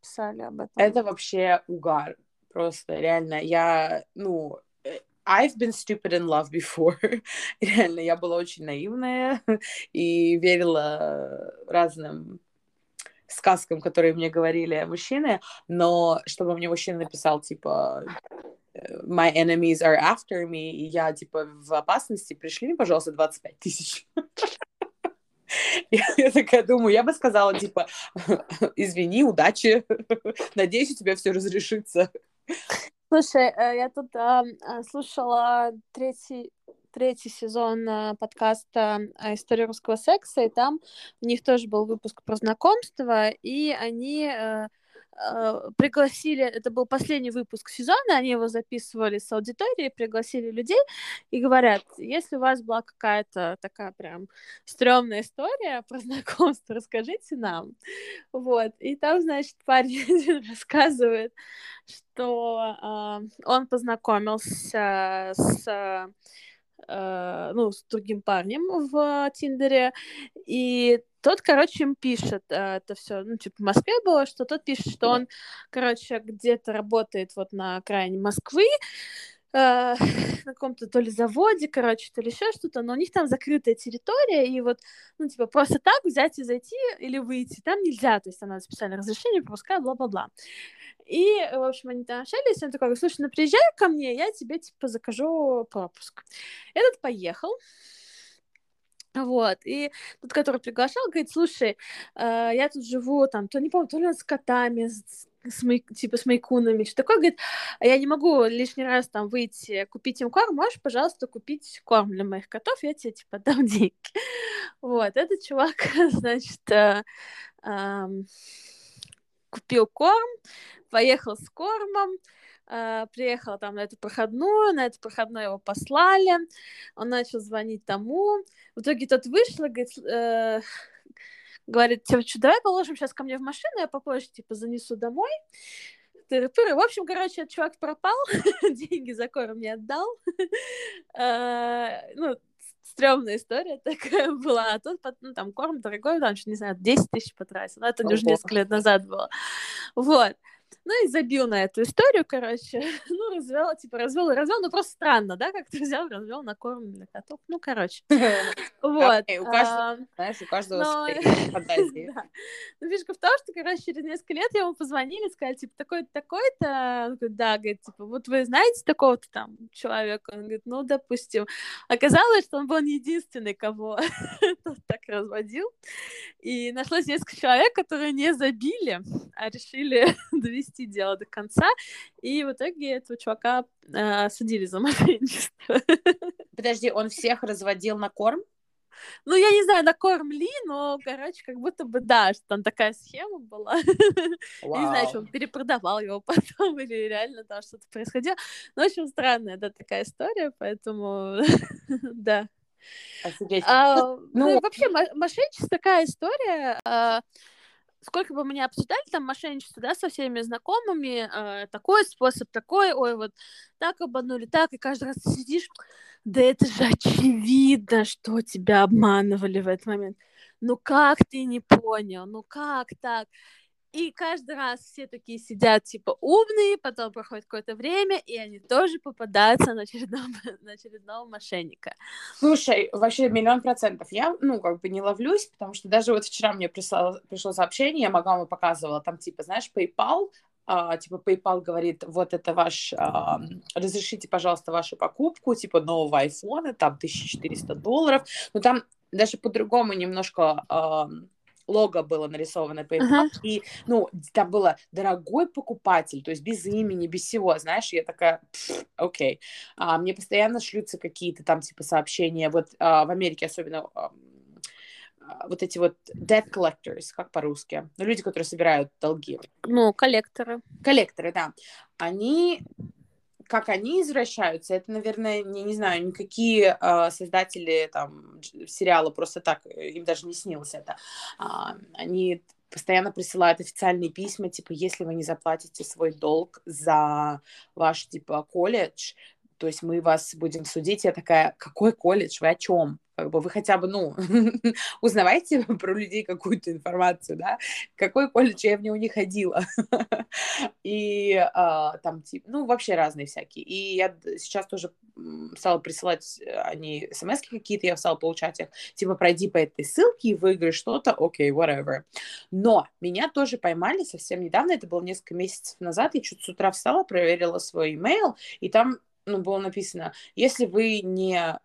писали об этом. Это вообще угар. Просто реально, я, ну, э, I've been stupid in love before. [LAUGHS] реально, я была очень наивная [LAUGHS] и верила разным сказкам, которые мне говорили мужчины, но чтобы мне мужчина написал, типа, my enemies are after me, и я, типа, в опасности, пришли мне, пожалуйста, 25 тысяч. Я, я такая думаю, я бы сказала, типа, извини, удачи, надеюсь, у тебя все разрешится. Слушай, э, я тут э, слушала третий третий сезон э, подкаста «История русского секса», и там у них тоже был выпуск про знакомство, и они э, пригласили, это был последний выпуск сезона, они его записывали с аудиторией, пригласили людей и говорят, если у вас была какая-то такая прям стрёмная история про [LAUGHS] знакомство, расскажите нам. Вот, и там, значит, парень [LAUGHS] рассказывает, что э, он познакомился с э, ну, с другим парнем в Тиндере, и тот, короче, им пишет э, это все, ну, типа, в Москве было, что тот пишет, что он, короче, где-то работает вот на окраине Москвы, [LAUGHS] на каком-то то ли заводе, короче, то ли еще что-то, но у них там закрытая территория, и вот, ну, типа, просто так взять и зайти или выйти там нельзя, то есть там надо специальное разрешение, пропускать, бла-бла-бла. И, в общем, они там общались, он такой, слушай, ну приезжай ко мне, я тебе, типа, закажу пропуск. Этот поехал, вот, и тот, который приглашал, говорит, слушай, э, я тут живу, там, то не помню, то ли он с котами, с, с май, типа с майкунами, что такое, говорит, а я не могу лишний раз там выйти, купить им корм, можешь, пожалуйста, купить корм для моих котов, я тебе, типа, дам [LAUGHS] деньги. Вот, этот чувак, [LAUGHS] значит, э, э, купил корм, поехал с кормом, Uh, приехал там на эту проходную, на эту проходную его послали, он начал звонить тому, в итоге тот вышел и говорит, э, говорит, типа, давай положим сейчас ко мне в машину, я попозже, типа, занесу домой. В общем, короче, этот чувак пропал, [LAUGHS] деньги за корм не отдал. uh, [LAUGHS] ну, стрёмная история такая [LAUGHS] была. А тут, ну, там, корм дорогой, там, не знаю, 10 тысяч потратил. Но это уже несколько лет назад было. Вот. Ну и забил на эту историю, короче. [LAUGHS] Ну, развел, типа, развел и развел, ну просто странно, да, как ты взял, развел на корм для котов. Ну, короче. [LAUGHS] Вот. У каждого, знаешь, у каждого. [LAUGHS] Ну, фишка в том, что, короче, через несколько лет ему позвонили, сказали, типа, такой-то, такой-то. Он говорит, да, говорит, типа, вот вы знаете такого-то там человека? Он говорит, ну, допустим. Оказалось, что он был не единственный, кого так разводил. И нашлось несколько человек, которые не забили, а решили довести дело до конца, и в итоге этого чувака э, судили за [LAUGHS] мошенничество. Подожди, он всех разводил на корм? Ну, я не знаю, на корм ли, но, короче, как будто бы, да, что там такая схема была. [LAUGHS] Я не знаю, что он перепродавал его [LAUGHS] потом или реально там что-то происходило. Ну, очень странная, да, такая история, поэтому, да. Офигеть. А, ну, ну, вообще, мошенничество такая история. А, сколько бы мы ни обсуждали там мошенничество, да, со всеми знакомыми, э, такой способ, такой, ой, вот так обманули, так, и каждый раз сидишь, да это же очевидно, что тебя обманывали в этот момент. Ну как ты не понял? Ну как так? И каждый раз все такие сидят, типа, умные, потом проходит какое-то время, и они тоже попадаются на очередного, [LAUGHS] на очередного мошенника. Слушай, вообще миллион процентов. Я, ну, как бы не ловлюсь, потому что даже вот вчера мне пришло, пришло сообщение, я маму показывала, там, типа, знаешь, PayPal, Uh, типа PayPal говорит, вот это ваш, uh, разрешите, пожалуйста, вашу покупку, типа нового айфона, там 1400 долларов, но там даже по-другому немножко uh, лого было нарисовано PayPal, uh-huh. и, ну, там было дорогой покупатель, то есть без имени, без всего, знаешь, я такая, окей. Okay. А, мне постоянно шлются какие-то там, типа, сообщения, вот а, в Америке особенно а, вот эти вот debt collectors, как по-русски, ну, люди, которые собирают долги. Ну, коллекторы. Коллекторы, да. Они как они извращаются, это, наверное, не, не знаю, никакие э, создатели там сериала просто так, им даже не снилось это. А, они постоянно присылают официальные письма, типа, если вы не заплатите свой долг за ваш, типа, колледж, то есть мы вас будем судить. Я такая, какой колледж, вы о чем? Как бы вы хотя бы, ну, [LAUGHS] узнавайте [LAUGHS] про людей какую-то информацию, да? Какой колледж я в него не ходила. [LAUGHS] И а, там, типа, ну, вообще разные всякие. И я сейчас тоже стала присылать э, они смс какие-то, я стала получать их, типа, пройди по этой ссылке и выиграй что-то, окей, okay, whatever. Но меня тоже поймали совсем недавно, это было несколько месяцев назад, я чуть с утра встала, проверила свой email, и там ну, было написано, если вы не,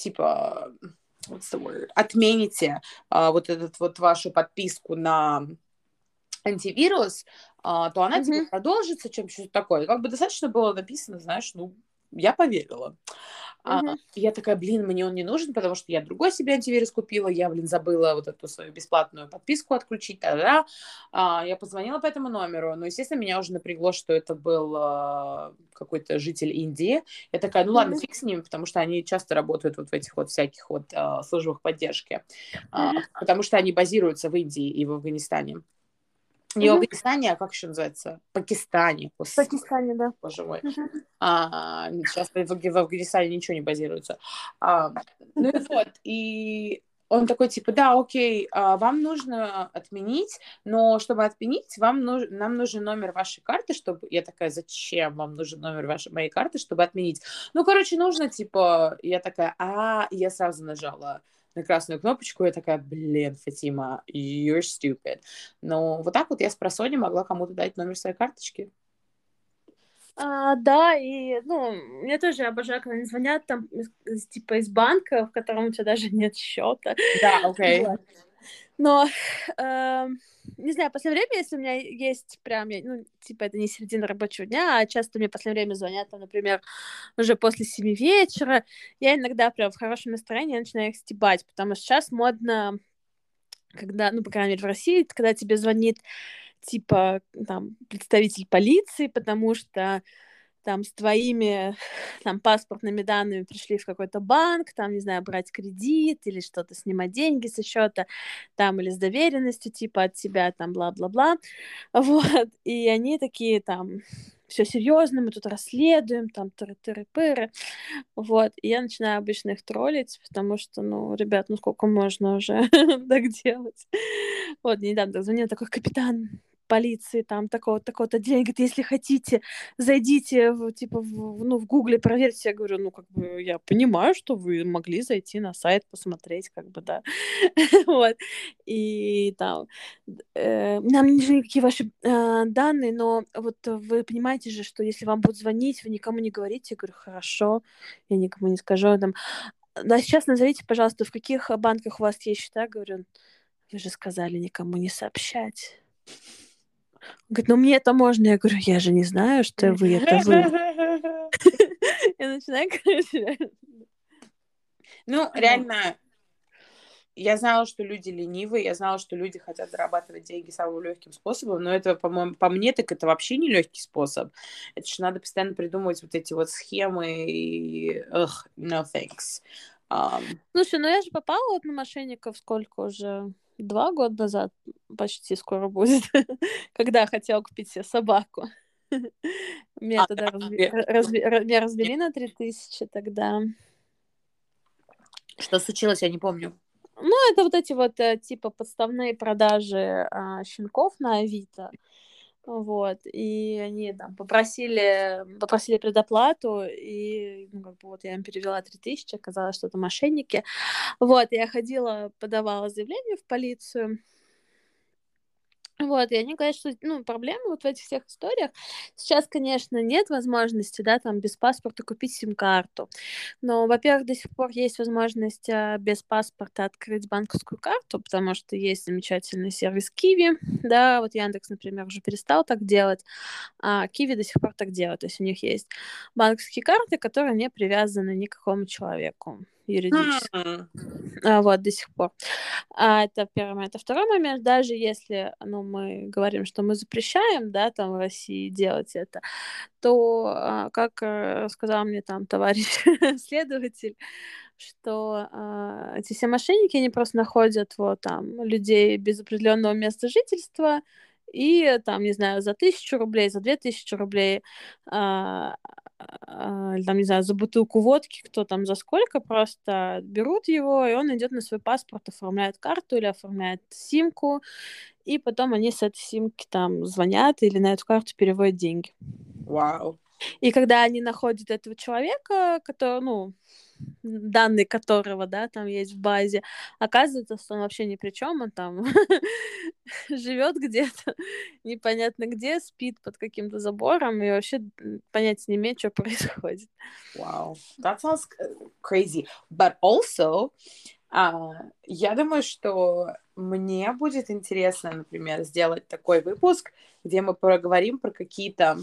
типа, what's the word, отмените а, вот этот вот вашу подписку на антивирус, а, то она mm-hmm. типа продолжится, чем что-то такое. Как бы достаточно было написано, знаешь, ну, я поверила. Uh-huh. А, я такая, блин, мне он не нужен, потому что я другой себе антивирус купила, я, блин, забыла вот эту свою бесплатную подписку отключить, тогда а, я позвонила по этому номеру, но, естественно, меня уже напрягло, что это был а, какой-то житель Индии. Я такая, ну ладно, uh-huh. фиг с ними, потому что они часто работают вот в этих вот всяких вот а, службах поддержки, uh-huh. а, потому что они базируются в Индии и в Афганистане. Не в Афганистане, а как еще называется? Пакистане. В Пакистане, да. Боже мой. А, сейчас в, Афганистане ничего не базируется. А, ну и вот, и он такой, типа, да, окей, а, вам нужно отменить, но чтобы отменить, вам нуж... нам нужен номер вашей карты, чтобы... Я такая, зачем вам нужен номер вашей моей карты, чтобы отменить? Ну, короче, нужно, типа... Я такая, а, я сразу нажала на красную кнопочку, я такая, блин, Фатима, you're stupid. Но вот так вот я с просони могла кому-то дать номер своей карточки. А, да, и, ну, мне тоже обожаю, когда они звонят там, типа, из банка, в котором у тебя даже нет счета. Да, окей. Okay. Вот. Но, э, не знаю, в последнее время, если у меня есть прям, ну, типа, это не середина рабочего дня, а часто мне в последнее время звонят, там, например, уже после семи вечера, я иногда прям в хорошем настроении начинаю их стебать, потому что сейчас модно, когда, ну, по крайней мере, в России, когда тебе звонит, типа, там, представитель полиции, потому что там с твоими [LAUGHS] там паспортными данными пришли в какой-то банк, там, не знаю, брать кредит или что-то, снимать деньги со счета, там, или с доверенностью, типа, от тебя, там, бла-бла-бла, [LAUGHS] вот, и они такие, там, все серьезно, мы тут расследуем, там, тыры-тыры-пыры, вот, и я начинаю обычно их троллить, потому что, ну, ребят, ну, сколько можно уже [LAUGHS] так делать, вот, недавно звонил такой капитан, полиции, там, такого-то, такого-то день, говорит, если хотите, зайдите, в, типа, в, ну, в гугле проверьте. Я говорю, ну, как бы, я понимаю, что вы могли зайти на сайт, посмотреть, как бы, да. [LAUGHS] вот. И там, э, нам не нужны никакие ваши э, данные, но вот вы понимаете же, что если вам будут звонить, вы никому не говорите. Я говорю, хорошо, я никому не скажу. Там, да, сейчас назовите, пожалуйста, в каких банках у вас есть счета. Говорю, вы же сказали никому не сообщать. Говорит, ну мне это можно. Я говорю, я же не знаю, что вы, это [LAUGHS] вы. Я начинаю, короче. Ну, реально, я знала, что люди ленивые, я знала, что люди хотят зарабатывать деньги самым легким способом, но это, по-моему, по мне, так это вообще не легкий способ. Это же надо постоянно придумывать вот эти вот схемы и... Ugh, no thanks. Um... Слушай, ну я же попала вот на мошенников сколько уже? Два года назад, почти скоро будет, [LAUGHS] когда хотел купить себе собаку. [LAUGHS] Меня тогда меня развели на 3000 тогда. Что случилось, я не помню. Ну, это вот эти вот э, типа подставные продажи а, щенков на Авито. Вот, и они там попросили, попросили предоплату, и, ну, как бы вот я им перевела 3000, оказалось, что это мошенники. Вот, я ходила, подавала заявление в полицию, Вот, и они говорят, что, ну, проблема вот в этих всех историях. Сейчас, конечно, нет возможности, да, там, без паспорта купить сим-карту. Но, во-первых, до сих пор есть возможность а, без паспорта открыть банковскую карту, потому что есть замечательный сервис Kiwi, да, вот Яндекс, например, уже перестал так делать, а Kiwi до сих пор так делает. То есть у них есть банковские карты, которые не привязаны ни к какому человеку юридически. Mm. А, вот, до сих пор. А, это первый момент. А второй момент, даже если ну, мы говорим, что мы запрещаем, да, там в России делать это, то, а, как э, сказал мне там товарищ [LAUGHS] следователь, что э, эти все мошенники, они просто находят вот там людей без определенного места жительства, и там, не знаю, за тысячу рублей, за две тысячи рублей, а, а, там, не знаю, за бутылку водки, кто там за сколько, просто берут его, и он идет на свой паспорт, оформляет карту или оформляет симку, и потом они с этой симки там звонят или на эту карту переводят деньги. Вау. И когда они находят этого человека, который, ну, данные которого, да, там есть в базе, оказывается, что он вообще ни при чем, он там [LAUGHS] живет где-то, [LAUGHS] непонятно где, спит под каким-то забором и вообще понять не имеет, что происходит. Wow, that sounds crazy. But also, uh, я думаю, что мне будет интересно, например, сделать такой выпуск, где мы поговорим про какие-то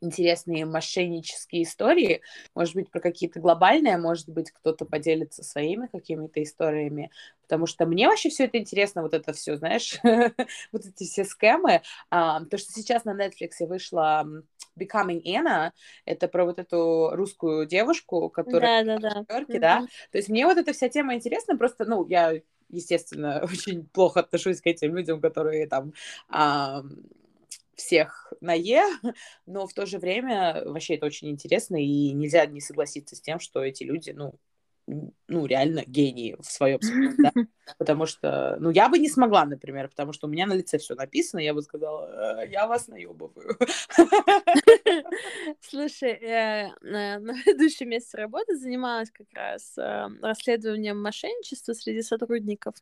интересные мошеннические истории, может быть, про какие-то глобальные, может быть, кто-то поделится своими какими-то историями, потому что мне вообще все это интересно, вот это все, знаешь, [LAUGHS] вот эти все скэмы. А, то, что сейчас на Netflix вышла Becoming Anna, это про вот эту русскую девушку, которая да, да, да. Нью-Йорке, да? То есть мне вот эта вся тема интересна, просто, ну, я естественно, [LAUGHS] очень плохо отношусь к этим людям, которые там а, всех на Е, [LAUGHS] но в то же время вообще это очень интересно, и нельзя не согласиться с тем, что эти люди, ну, ну, реально гении в своем смысле, да? [LAUGHS] Потому что, ну, я бы не смогла, например, потому что у меня на лице все написано, я бы сказала, «Э, я вас наебываю. [LAUGHS] Слушай, я на предыдущем месте работы занималась как раз э, расследованием мошенничества среди сотрудников,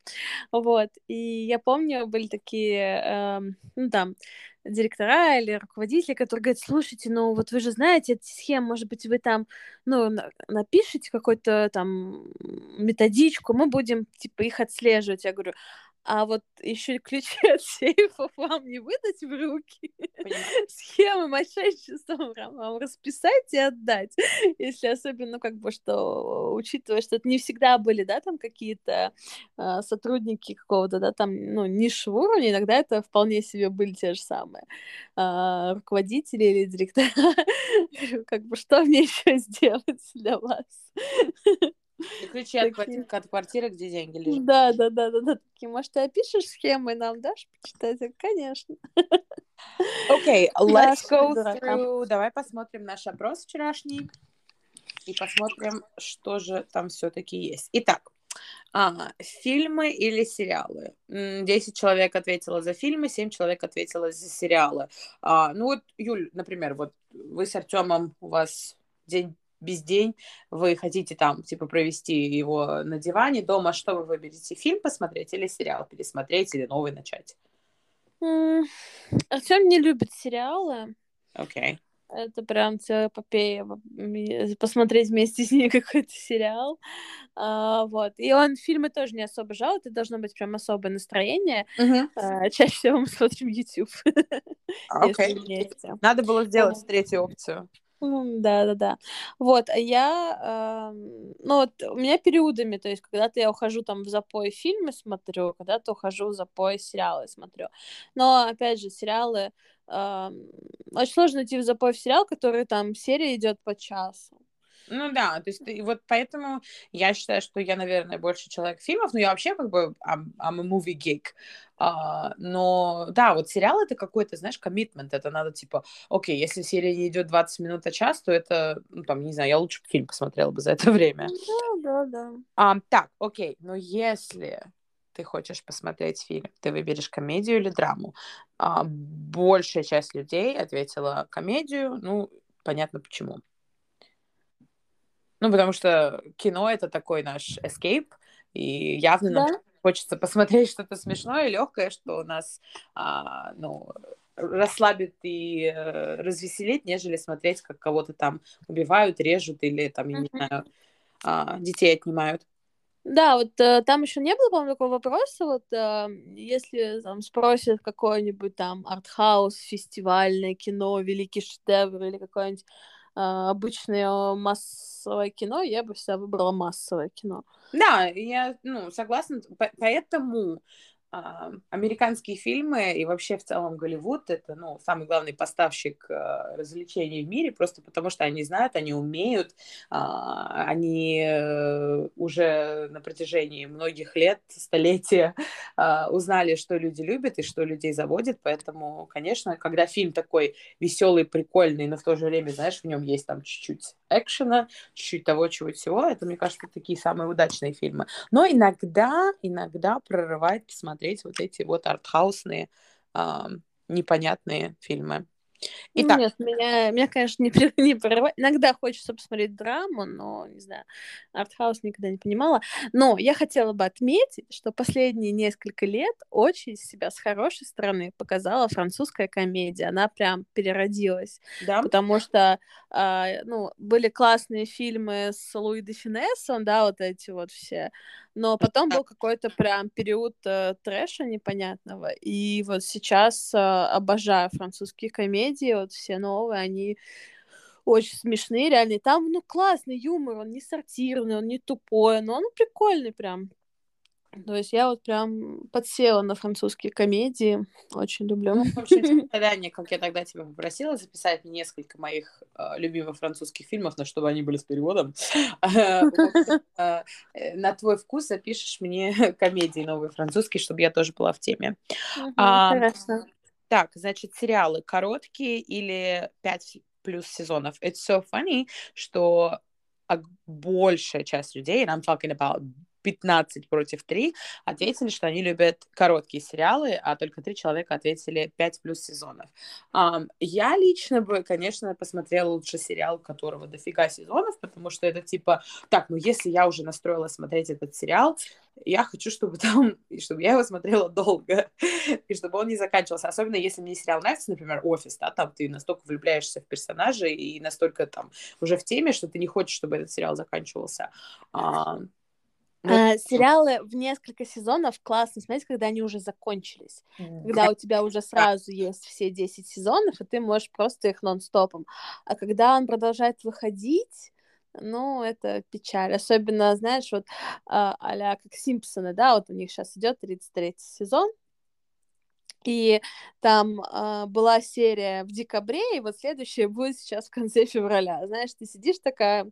вот, и я помню, были такие, эм, ну, там, директора или руководители, которые говорят, слушайте, ну вот вы же знаете эти схемы, может быть, вы там, ну, напишите какую-то там методичку, мы будем, типа, их отслеживать. Я говорю, а вот еще ключи [LAUGHS] от сейфов вам не выдать в руки, [LAUGHS] схемы мошенничества [LAUGHS] вам расписать и отдать, если особенно, как бы, что, учитывая, что это не всегда были, да, там какие-то э, сотрудники какого-то, да, там, ну, низшего уровня, иногда это вполне себе были те же самые э, руководители или директора, как бы, что мне еще сделать для вас? И ключи от, квартиры, от квартиры, где деньги лежат. Да, да, да, да, да. Такие, может, ты опишешь схемы нам дашь почитать? Конечно. Окей, [LAUGHS] okay, let's go through. Давай посмотрим наш опрос вчерашний и посмотрим, что же там все-таки есть. Итак, а, фильмы или сериалы? Десять человек ответило за фильмы, семь человек ответило за сериалы. А, ну вот, Юль, например, вот вы с Артемом, у вас день без день, вы хотите там, типа, провести его на диване дома, что вы выберете? Фильм посмотреть или сериал пересмотреть или новый начать? Артем не любит сериалы. Окей. Okay. Это прям целая эпопея посмотреть вместе с ней [LAUGHS] какой-то сериал. А, вот. И он фильмы тоже не особо жалует, это должно быть прям особое настроение. Uh-huh. А, чаще всего мы смотрим YouTube. [LAUGHS] Okay. Надо было сделать третью опцию. Да, да, да. Вот, а я, э, ну вот у меня периодами, то есть когда-то я ухожу там в запой фильмы смотрю, когда-то ухожу в запой сериалы смотрю. Но, опять же, сериалы, э, очень сложно идти в запой в сериал, который там серия идет по часу. Ну да, то есть и вот поэтому я считаю, что я, наверное, больше человек фильмов, но я вообще как бы I'm, I'm a movie geek. Uh, но да, вот сериал это какой-то, знаешь, коммитмент, это надо типа, окей, если серия не идет 20 минут, а час, то это, ну там, не знаю, я лучше фильм посмотрела бы за это [LAUGHS] время. Да, да, да. Um, так, окей, но если ты хочешь посмотреть фильм, ты выберешь комедию или драму. А, большая часть людей ответила комедию, ну, понятно почему. Ну, потому что кино — это такой наш escape, и явно нам хочется посмотреть [LAUGHS] что-то смешное, легкое, что нас, а, ну, расслабит и э, развеселит, нежели смотреть, как кого-то там убивают, режут или там, я не знаю, а, детей отнимают. Да, вот э, там еще не было, по-моему, такого вопроса. Вот э, если там спросят какое-нибудь там артхаус, фестивальное кино, великий шедевр или какое-нибудь э, обычное массовое кино, я бы всегда выбрала массовое кино. Да, я ну, согласна. Поэтому а, американские фильмы и вообще в целом Голливуд это ну, самый главный поставщик э, развлечений в мире, просто потому что они знают, они умеют, а, они э, уже на протяжении многих лет, столетия [LAUGHS] а, узнали, что люди любят и что людей заводит, поэтому, конечно, когда фильм такой веселый, прикольный, но в то же время, знаешь, в нем есть там чуть-чуть экшена, чуть-чуть того, чего всего, это, мне кажется, такие самые удачные фильмы. Но иногда, иногда прорывает посмотреть смотреть вот эти вот артхаусные, э, непонятные фильмы. Итак. Нет, меня, меня, конечно, не, [LAUGHS] не прорывает. Иногда хочется посмотреть драму, но, не знаю, артхаус никогда не понимала. Но я хотела бы отметить, что последние несколько лет очень себя с хорошей стороны показала французская комедия. Она прям переродилась. Да? Потому что, э, ну, были классные фильмы с Луи де Финессом, да, вот эти вот все. Но потом был какой-то прям период э, трэша непонятного. И вот сейчас э, обожаю французские комедии, вот все новые, они очень смешные, реально. И там, ну, классный юмор, он не сортирный, он не тупой, но он прикольный прям. То есть я вот прям подсела на французские комедии, очень люблю. Ну, в общем, [LAUGHS] задание, как я тогда тебя попросила, записать мне несколько моих э, любимых французских фильмов, на чтобы они были с переводом. [LAUGHS] А, [LAUGHS] э, на твой вкус запишешь мне комедии новые французские, чтобы я тоже была в теме. Хорошо. Так, значит, сериалы короткие или 5 плюс сезонов. It's so funny, что большая часть людей, and I'm talking about 15 против 3 ответили, что они любят короткие сериалы, а только 3 человека ответили 5 плюс сезонов. Um, я лично бы, конечно, посмотрела лучше сериал, у которого дофига сезонов, потому что это типа, так, ну если я уже настроила смотреть этот сериал, я хочу, чтобы там, чтобы я его смотрела долго, [LAUGHS] и чтобы он не заканчивался. Особенно если мне сериал нравится, например, «Офис», да, там ты настолько влюбляешься в персонажа и настолько там уже в теме, что ты не хочешь, чтобы этот сериал заканчивался. Uh, вот. А, сериалы в несколько сезонов классно смотреть, когда они уже закончились. Mm. Когда у тебя уже сразу есть все 10 сезонов, и ты можешь просто их нон-стопом. А когда он продолжает выходить, ну, это печаль. Особенно, знаешь, вот а, а как Симпсоны, да, вот у них сейчас идет 33 сезон, и там э, была серия в декабре, и вот следующая будет сейчас в конце февраля. Знаешь, ты сидишь такая,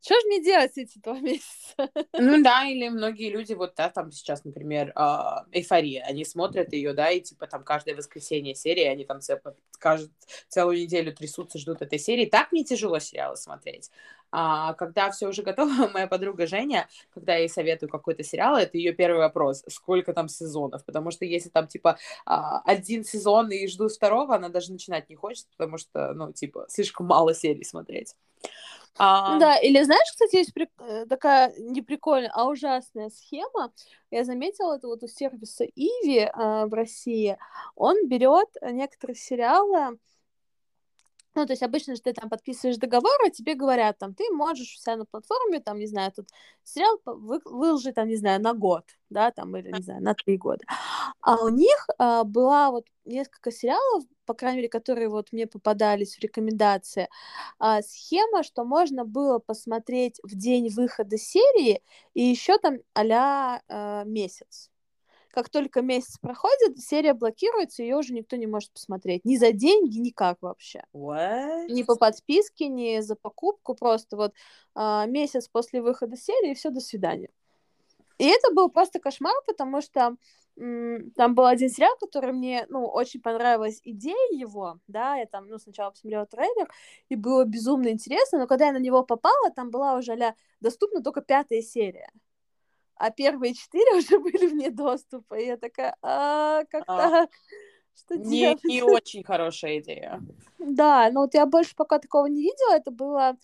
что же мне делать эти два [LAUGHS] месяца? Ну да, или многие люди, вот да, там сейчас, например, э, эйфория, они смотрят ее, да, и типа там каждое воскресенье серии, они там каждую, целую неделю трясутся, ждут этой серии. Так мне тяжело сериалы смотреть. А когда все уже готово, [LAUGHS] моя подруга Женя, когда я ей советую какой-то сериал, это ее первый вопрос, сколько там сезонов, потому что если там типа а, один сезон и жду второго, она даже начинать не хочет, потому что, ну, типа, слишком мало серий смотреть. А... Да, или знаешь, кстати, есть при... Э, такая не прикольная, а ужасная схема. Я заметила это вот у сервиса Иви э, в России. Он берет некоторые сериалы, ну, то есть обычно же ты там подписываешь договор, а тебе говорят, там, ты можешь себя на платформе, там, не знаю, тут сериал вы, выложи, там, не знаю, на год, да, там, или, не знаю, на три года. А у них а, была вот несколько сериалов, по крайней мере, которые вот мне попадались в рекомендации, а, схема, что можно было посмотреть в день выхода серии и еще там а месяц как только месяц проходит, серия блокируется, ее уже никто не может посмотреть. Ни за деньги, никак вообще. What? Ни по подписке, ни за покупку. Просто вот а, месяц после выхода серии, и все, до свидания. И это был просто кошмар, потому что там был один сериал, который мне, ну, очень понравилась идея его, да, я там, ну, сначала посмотрела трейлер, и было безумно интересно, но когда я на него попала, там была уже а доступна только пятая серия а первые четыре [LAUGHS] уже были вне доступа. И я такая, а, как а, так? Что не, делать? не [LAUGHS] очень хорошая идея. Да, но вот я больше пока такого не видела. Это было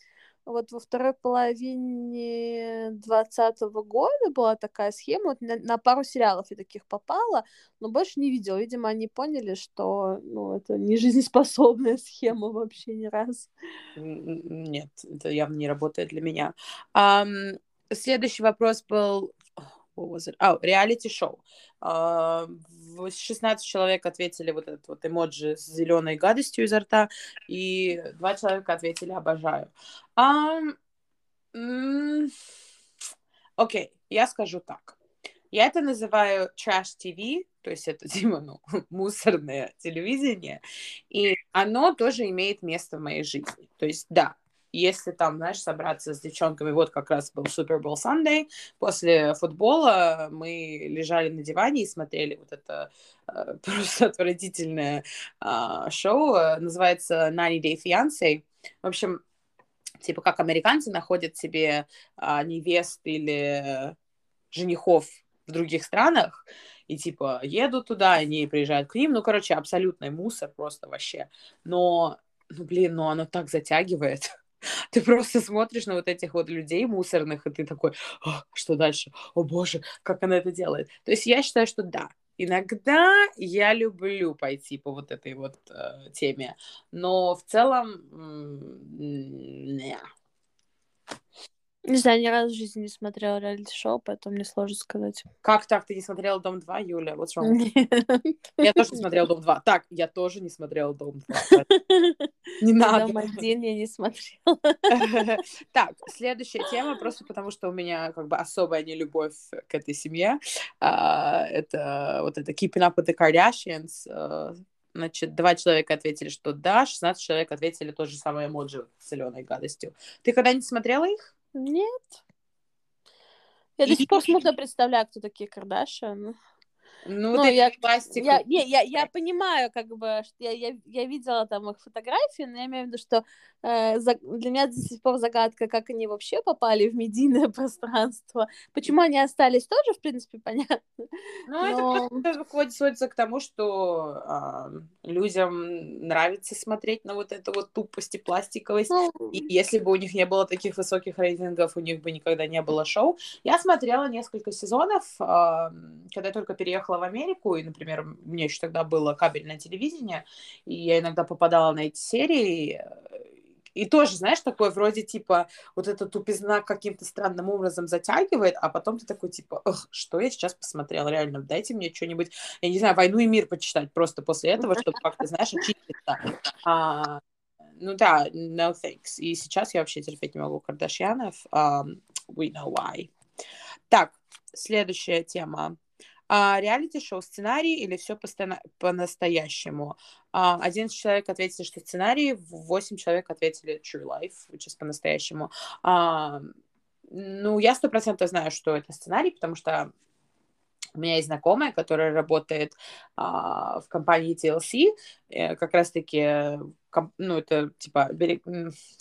вот во второй половине двадцатого года была такая схема, вот на, на пару сериалов я таких попала, но больше не видела. Видимо, они поняли, что ну, это не жизнеспособная [LAUGHS] схема вообще ни раз. Нет, это явно не работает для меня. Um, следующий вопрос был what was it? Oh, реалити-шоу. Uh, 16 человек ответили вот этот вот эмоджи с зеленой гадостью изо рта, и два человека ответили «обожаю». Um, Окей, okay, я скажу так. Я это называю trash TV, то есть это, [LAUGHS] типа, ну, мусорное телевидение, и оно тоже имеет место в моей жизни. То есть, да, если там, знаешь, собраться с девчонками, вот как раз был Super Bowl Sunday, после футбола мы лежали на диване и смотрели вот это э, [LAUGHS] просто отвратительное э, шоу, называется 90 Day Fiancé. В общем, типа как американцы находят себе э, невест или женихов в других странах, и типа едут туда, они приезжают к ним, ну, короче, абсолютный мусор просто вообще. Но, ну, блин, ну оно так затягивает. [LAUGHS] Ты просто смотришь на вот этих вот людей мусорных, и ты такой, что дальше? О боже, как она это делает? То есть я считаю, что да, иногда я люблю пойти по вот этой вот э, теме, но в целом, не. Не знаю, ни разу в жизни не смотрела реалити-шоу, поэтому мне сложно сказать. Как так? Ты не смотрела «Дом 2», Юля? What's wrong? [LAUGHS] Я тоже не смотрела «Дом 2». Так, я тоже не смотрела «Дом 2». [LAUGHS] Не надо. «Дом 1» я не смотрела. [LAUGHS] Так, следующая тема, просто потому что у меня как бы особая нелюбовь к этой семье. А, это вот это «Keeping up with the Kardashians», а, Значит, два человека ответили, что да, 16 человек ответили то же самое эмоджи с зеленой гадостью. Ты когда-нибудь смотрела их? Нет. Я до сих пор смутно представляю, кто такие Кардашьян. Ну, ну я. Я, не, я, я понимаю, как бы, что я, я, я видела там их фотографии, но я имею в виду, что э, за, для меня до сих пор загадка, как они вообще попали в медийное [LAUGHS] пространство. Почему они остались, тоже, в принципе, понятно. Ну, но... это просто сводится к тому, что э, людям нравится смотреть на вот эту вот тупость и пластиковость. Ну... И если бы у них не было таких высоких рейтингов, у них бы никогда не было шоу. Я смотрела несколько сезонов, э, когда я только переехала приехала в Америку, и, например, у меня еще тогда было кабельное телевидение, и я иногда попадала на эти серии, и тоже, знаешь, такое вроде типа вот эта тупизна каким-то странным образом затягивает, а потом ты такой типа, эх, что я сейчас посмотрел, реально, дайте мне что-нибудь, я не знаю, «Войну и мир» почитать просто после этого, чтобы как-то, знаешь, очиститься. А, ну да, no thanks. И сейчас я вообще терпеть не могу Кардашьянов. Um, we know why. Так, следующая тема. А, реалити-шоу сценарий или все по-настоящему? А, 11 человек ответили, что сценарий, 8 человек ответили true life, which is по-настоящему. А, ну, я сто процентов знаю, что это сценарий, потому что у меня есть знакомая, которая работает а, в компании TLC, э, как раз-таки, ком, ну, это типа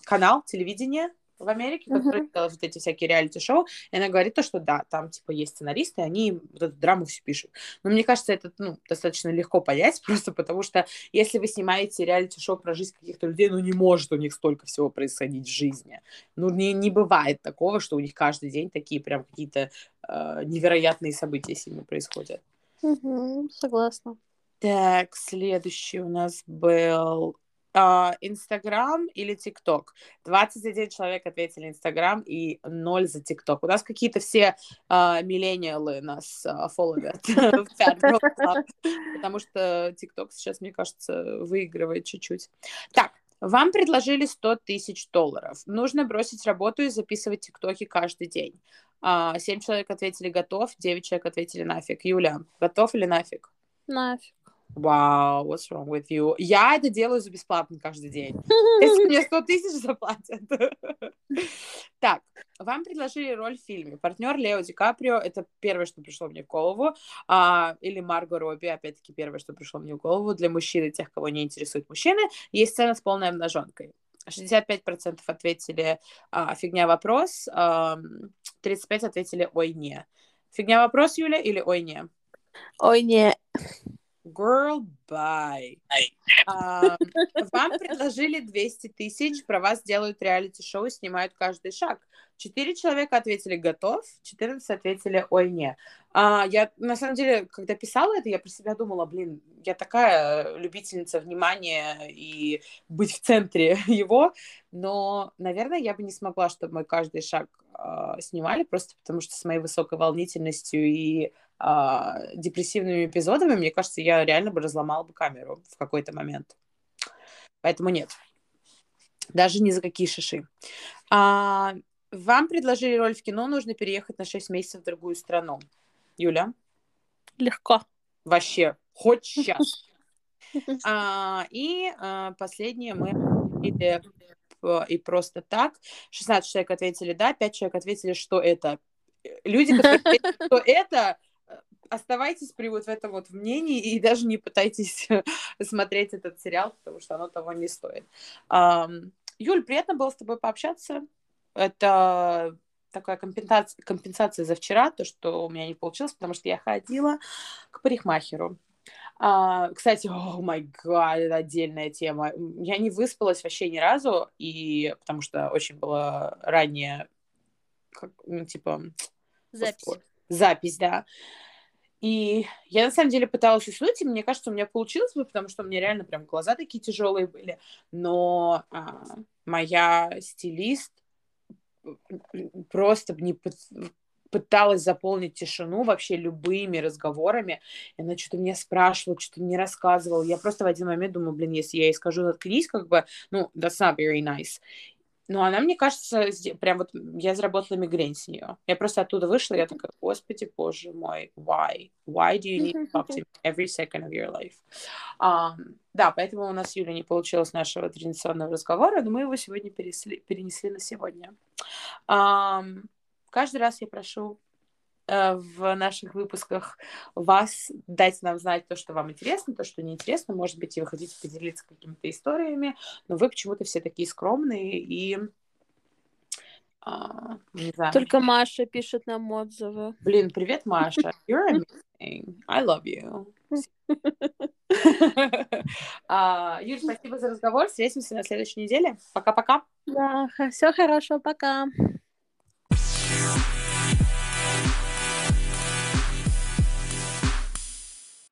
канал телевидения, в Америке, который uh-huh. делает вот эти всякие реалити-шоу, и она говорит то, что да, там, типа, есть сценаристы, они вот эту драму все пишут. Но мне кажется, это, ну, достаточно легко понять, [LAUGHS] просто потому что если вы снимаете реалити-шоу про жизнь каких-то людей, ну, не может у них столько всего происходить в жизни. Ну, не, не бывает такого, что у них каждый день такие прям какие-то э, невероятные события с ними происходят. Угу, согласна. Так, следующий у нас был Инстаграм или ТикТок. 21 человек ответили Инстаграм и 0 за ТикТок. У нас какие-то все uh, миллениалы нас uh, фолловят [LAUGHS] потому что ТикТок сейчас, мне кажется, выигрывает чуть-чуть. Так, вам предложили 100 тысяч долларов. Нужно бросить работу и записывать ТикТоки каждый день. Uh, 7 человек ответили готов, 9 человек ответили нафиг. Юля, готов или нафиг? Нафиг. Вау, what's wrong with you? Я это делаю за бесплатно каждый день. Если мне [LAUGHS] 100 тысяч заплатят. [LAUGHS] Так, вам предложили роль в фильме. Партнер Лео Ди Каприо, это первое, что пришло мне в голову. А, или Марго Робби, опять-таки, первое, что пришло мне в голову. Для мужчин и тех, кого не интересуют мужчины, есть сцена с полной обнаженкой. 65% ответили а, фигня вопрос, а, 35% ответили ой не. Фигня вопрос, Юля, или ой не? Ой не. Girl, bye. А, [LAUGHS] вам предложили 200 тысяч, про вас делают реалити-шоу снимают каждый шаг. Четыре человека ответили «готов», 14 ответили «ой, не». А, я, на самом деле, когда писала это, я про себя думала, блин, я такая любительница внимания и быть в центре [LAUGHS] его, но, наверное, я бы не смогла, чтобы мой каждый шаг э, снимали, просто потому что с моей высокой волнительностью и э, депрессивными эпизодами, мне кажется, я реально бы разломала бы камеру в какой-то момент. Поэтому нет. Даже ни за какие шиши. А, вам предложили роль в кино, нужно переехать на 6 месяцев в другую страну. Юля? Легко. Вообще, хоть сейчас. [LAUGHS] А, и а, последнее мы и, и просто так. 16 человек ответили да, 5 человек ответили, что это. Люди, которые [LAUGHS] ответили, что это, оставайтесь при вот в этом вот мнении и даже не пытайтесь [LAUGHS] смотреть этот сериал, потому что оно того не стоит. Юль, приятно было с тобой пообщаться. Это такая компенсация, компенсация за вчера, то, что у меня не получилось, потому что я ходила к парикмахеру. А, кстати, [LAUGHS] о май гад, это отдельная тема. Я не выспалась вообще ни разу, и потому что очень было ранее, как, ну, типа... Запись. Запись, да. И я на самом деле пыталась уснуть, и мне кажется, у меня получилось бы, потому что у меня реально прям глаза такие тяжелые были. Но а, моя стилист просто не пыталась заполнить тишину вообще любыми разговорами. И она что-то меня спрашивала, что-то мне рассказывала. Я просто в один момент думаю, блин, если я ей скажу заткнись, как бы, ну, that's not very nice. Но она, мне кажется, прям вот я заработала мигрень с нее. Я просто оттуда вышла, я такая, господи, боже мой, why? Why do you need to talk to me every second of your life? Um, да, поэтому у нас, Юля, не получилось нашего традиционного разговора, но мы его сегодня пересли, перенесли на сегодня. Um, каждый раз я прошу в наших выпусках вас, дать нам знать то, что вам интересно, то, что неинтересно. Может быть, и вы хотите поделиться какими-то историями, но вы почему-то все такие скромные и а, не знаю. Только Маша пишет нам отзывы. Блин, привет, Маша. You're amazing. I love you. uh, [LAUGHS] Юль, спасибо за разговор. Встретимся на следующей неделе. Пока-пока. Да, все хорошо, пока.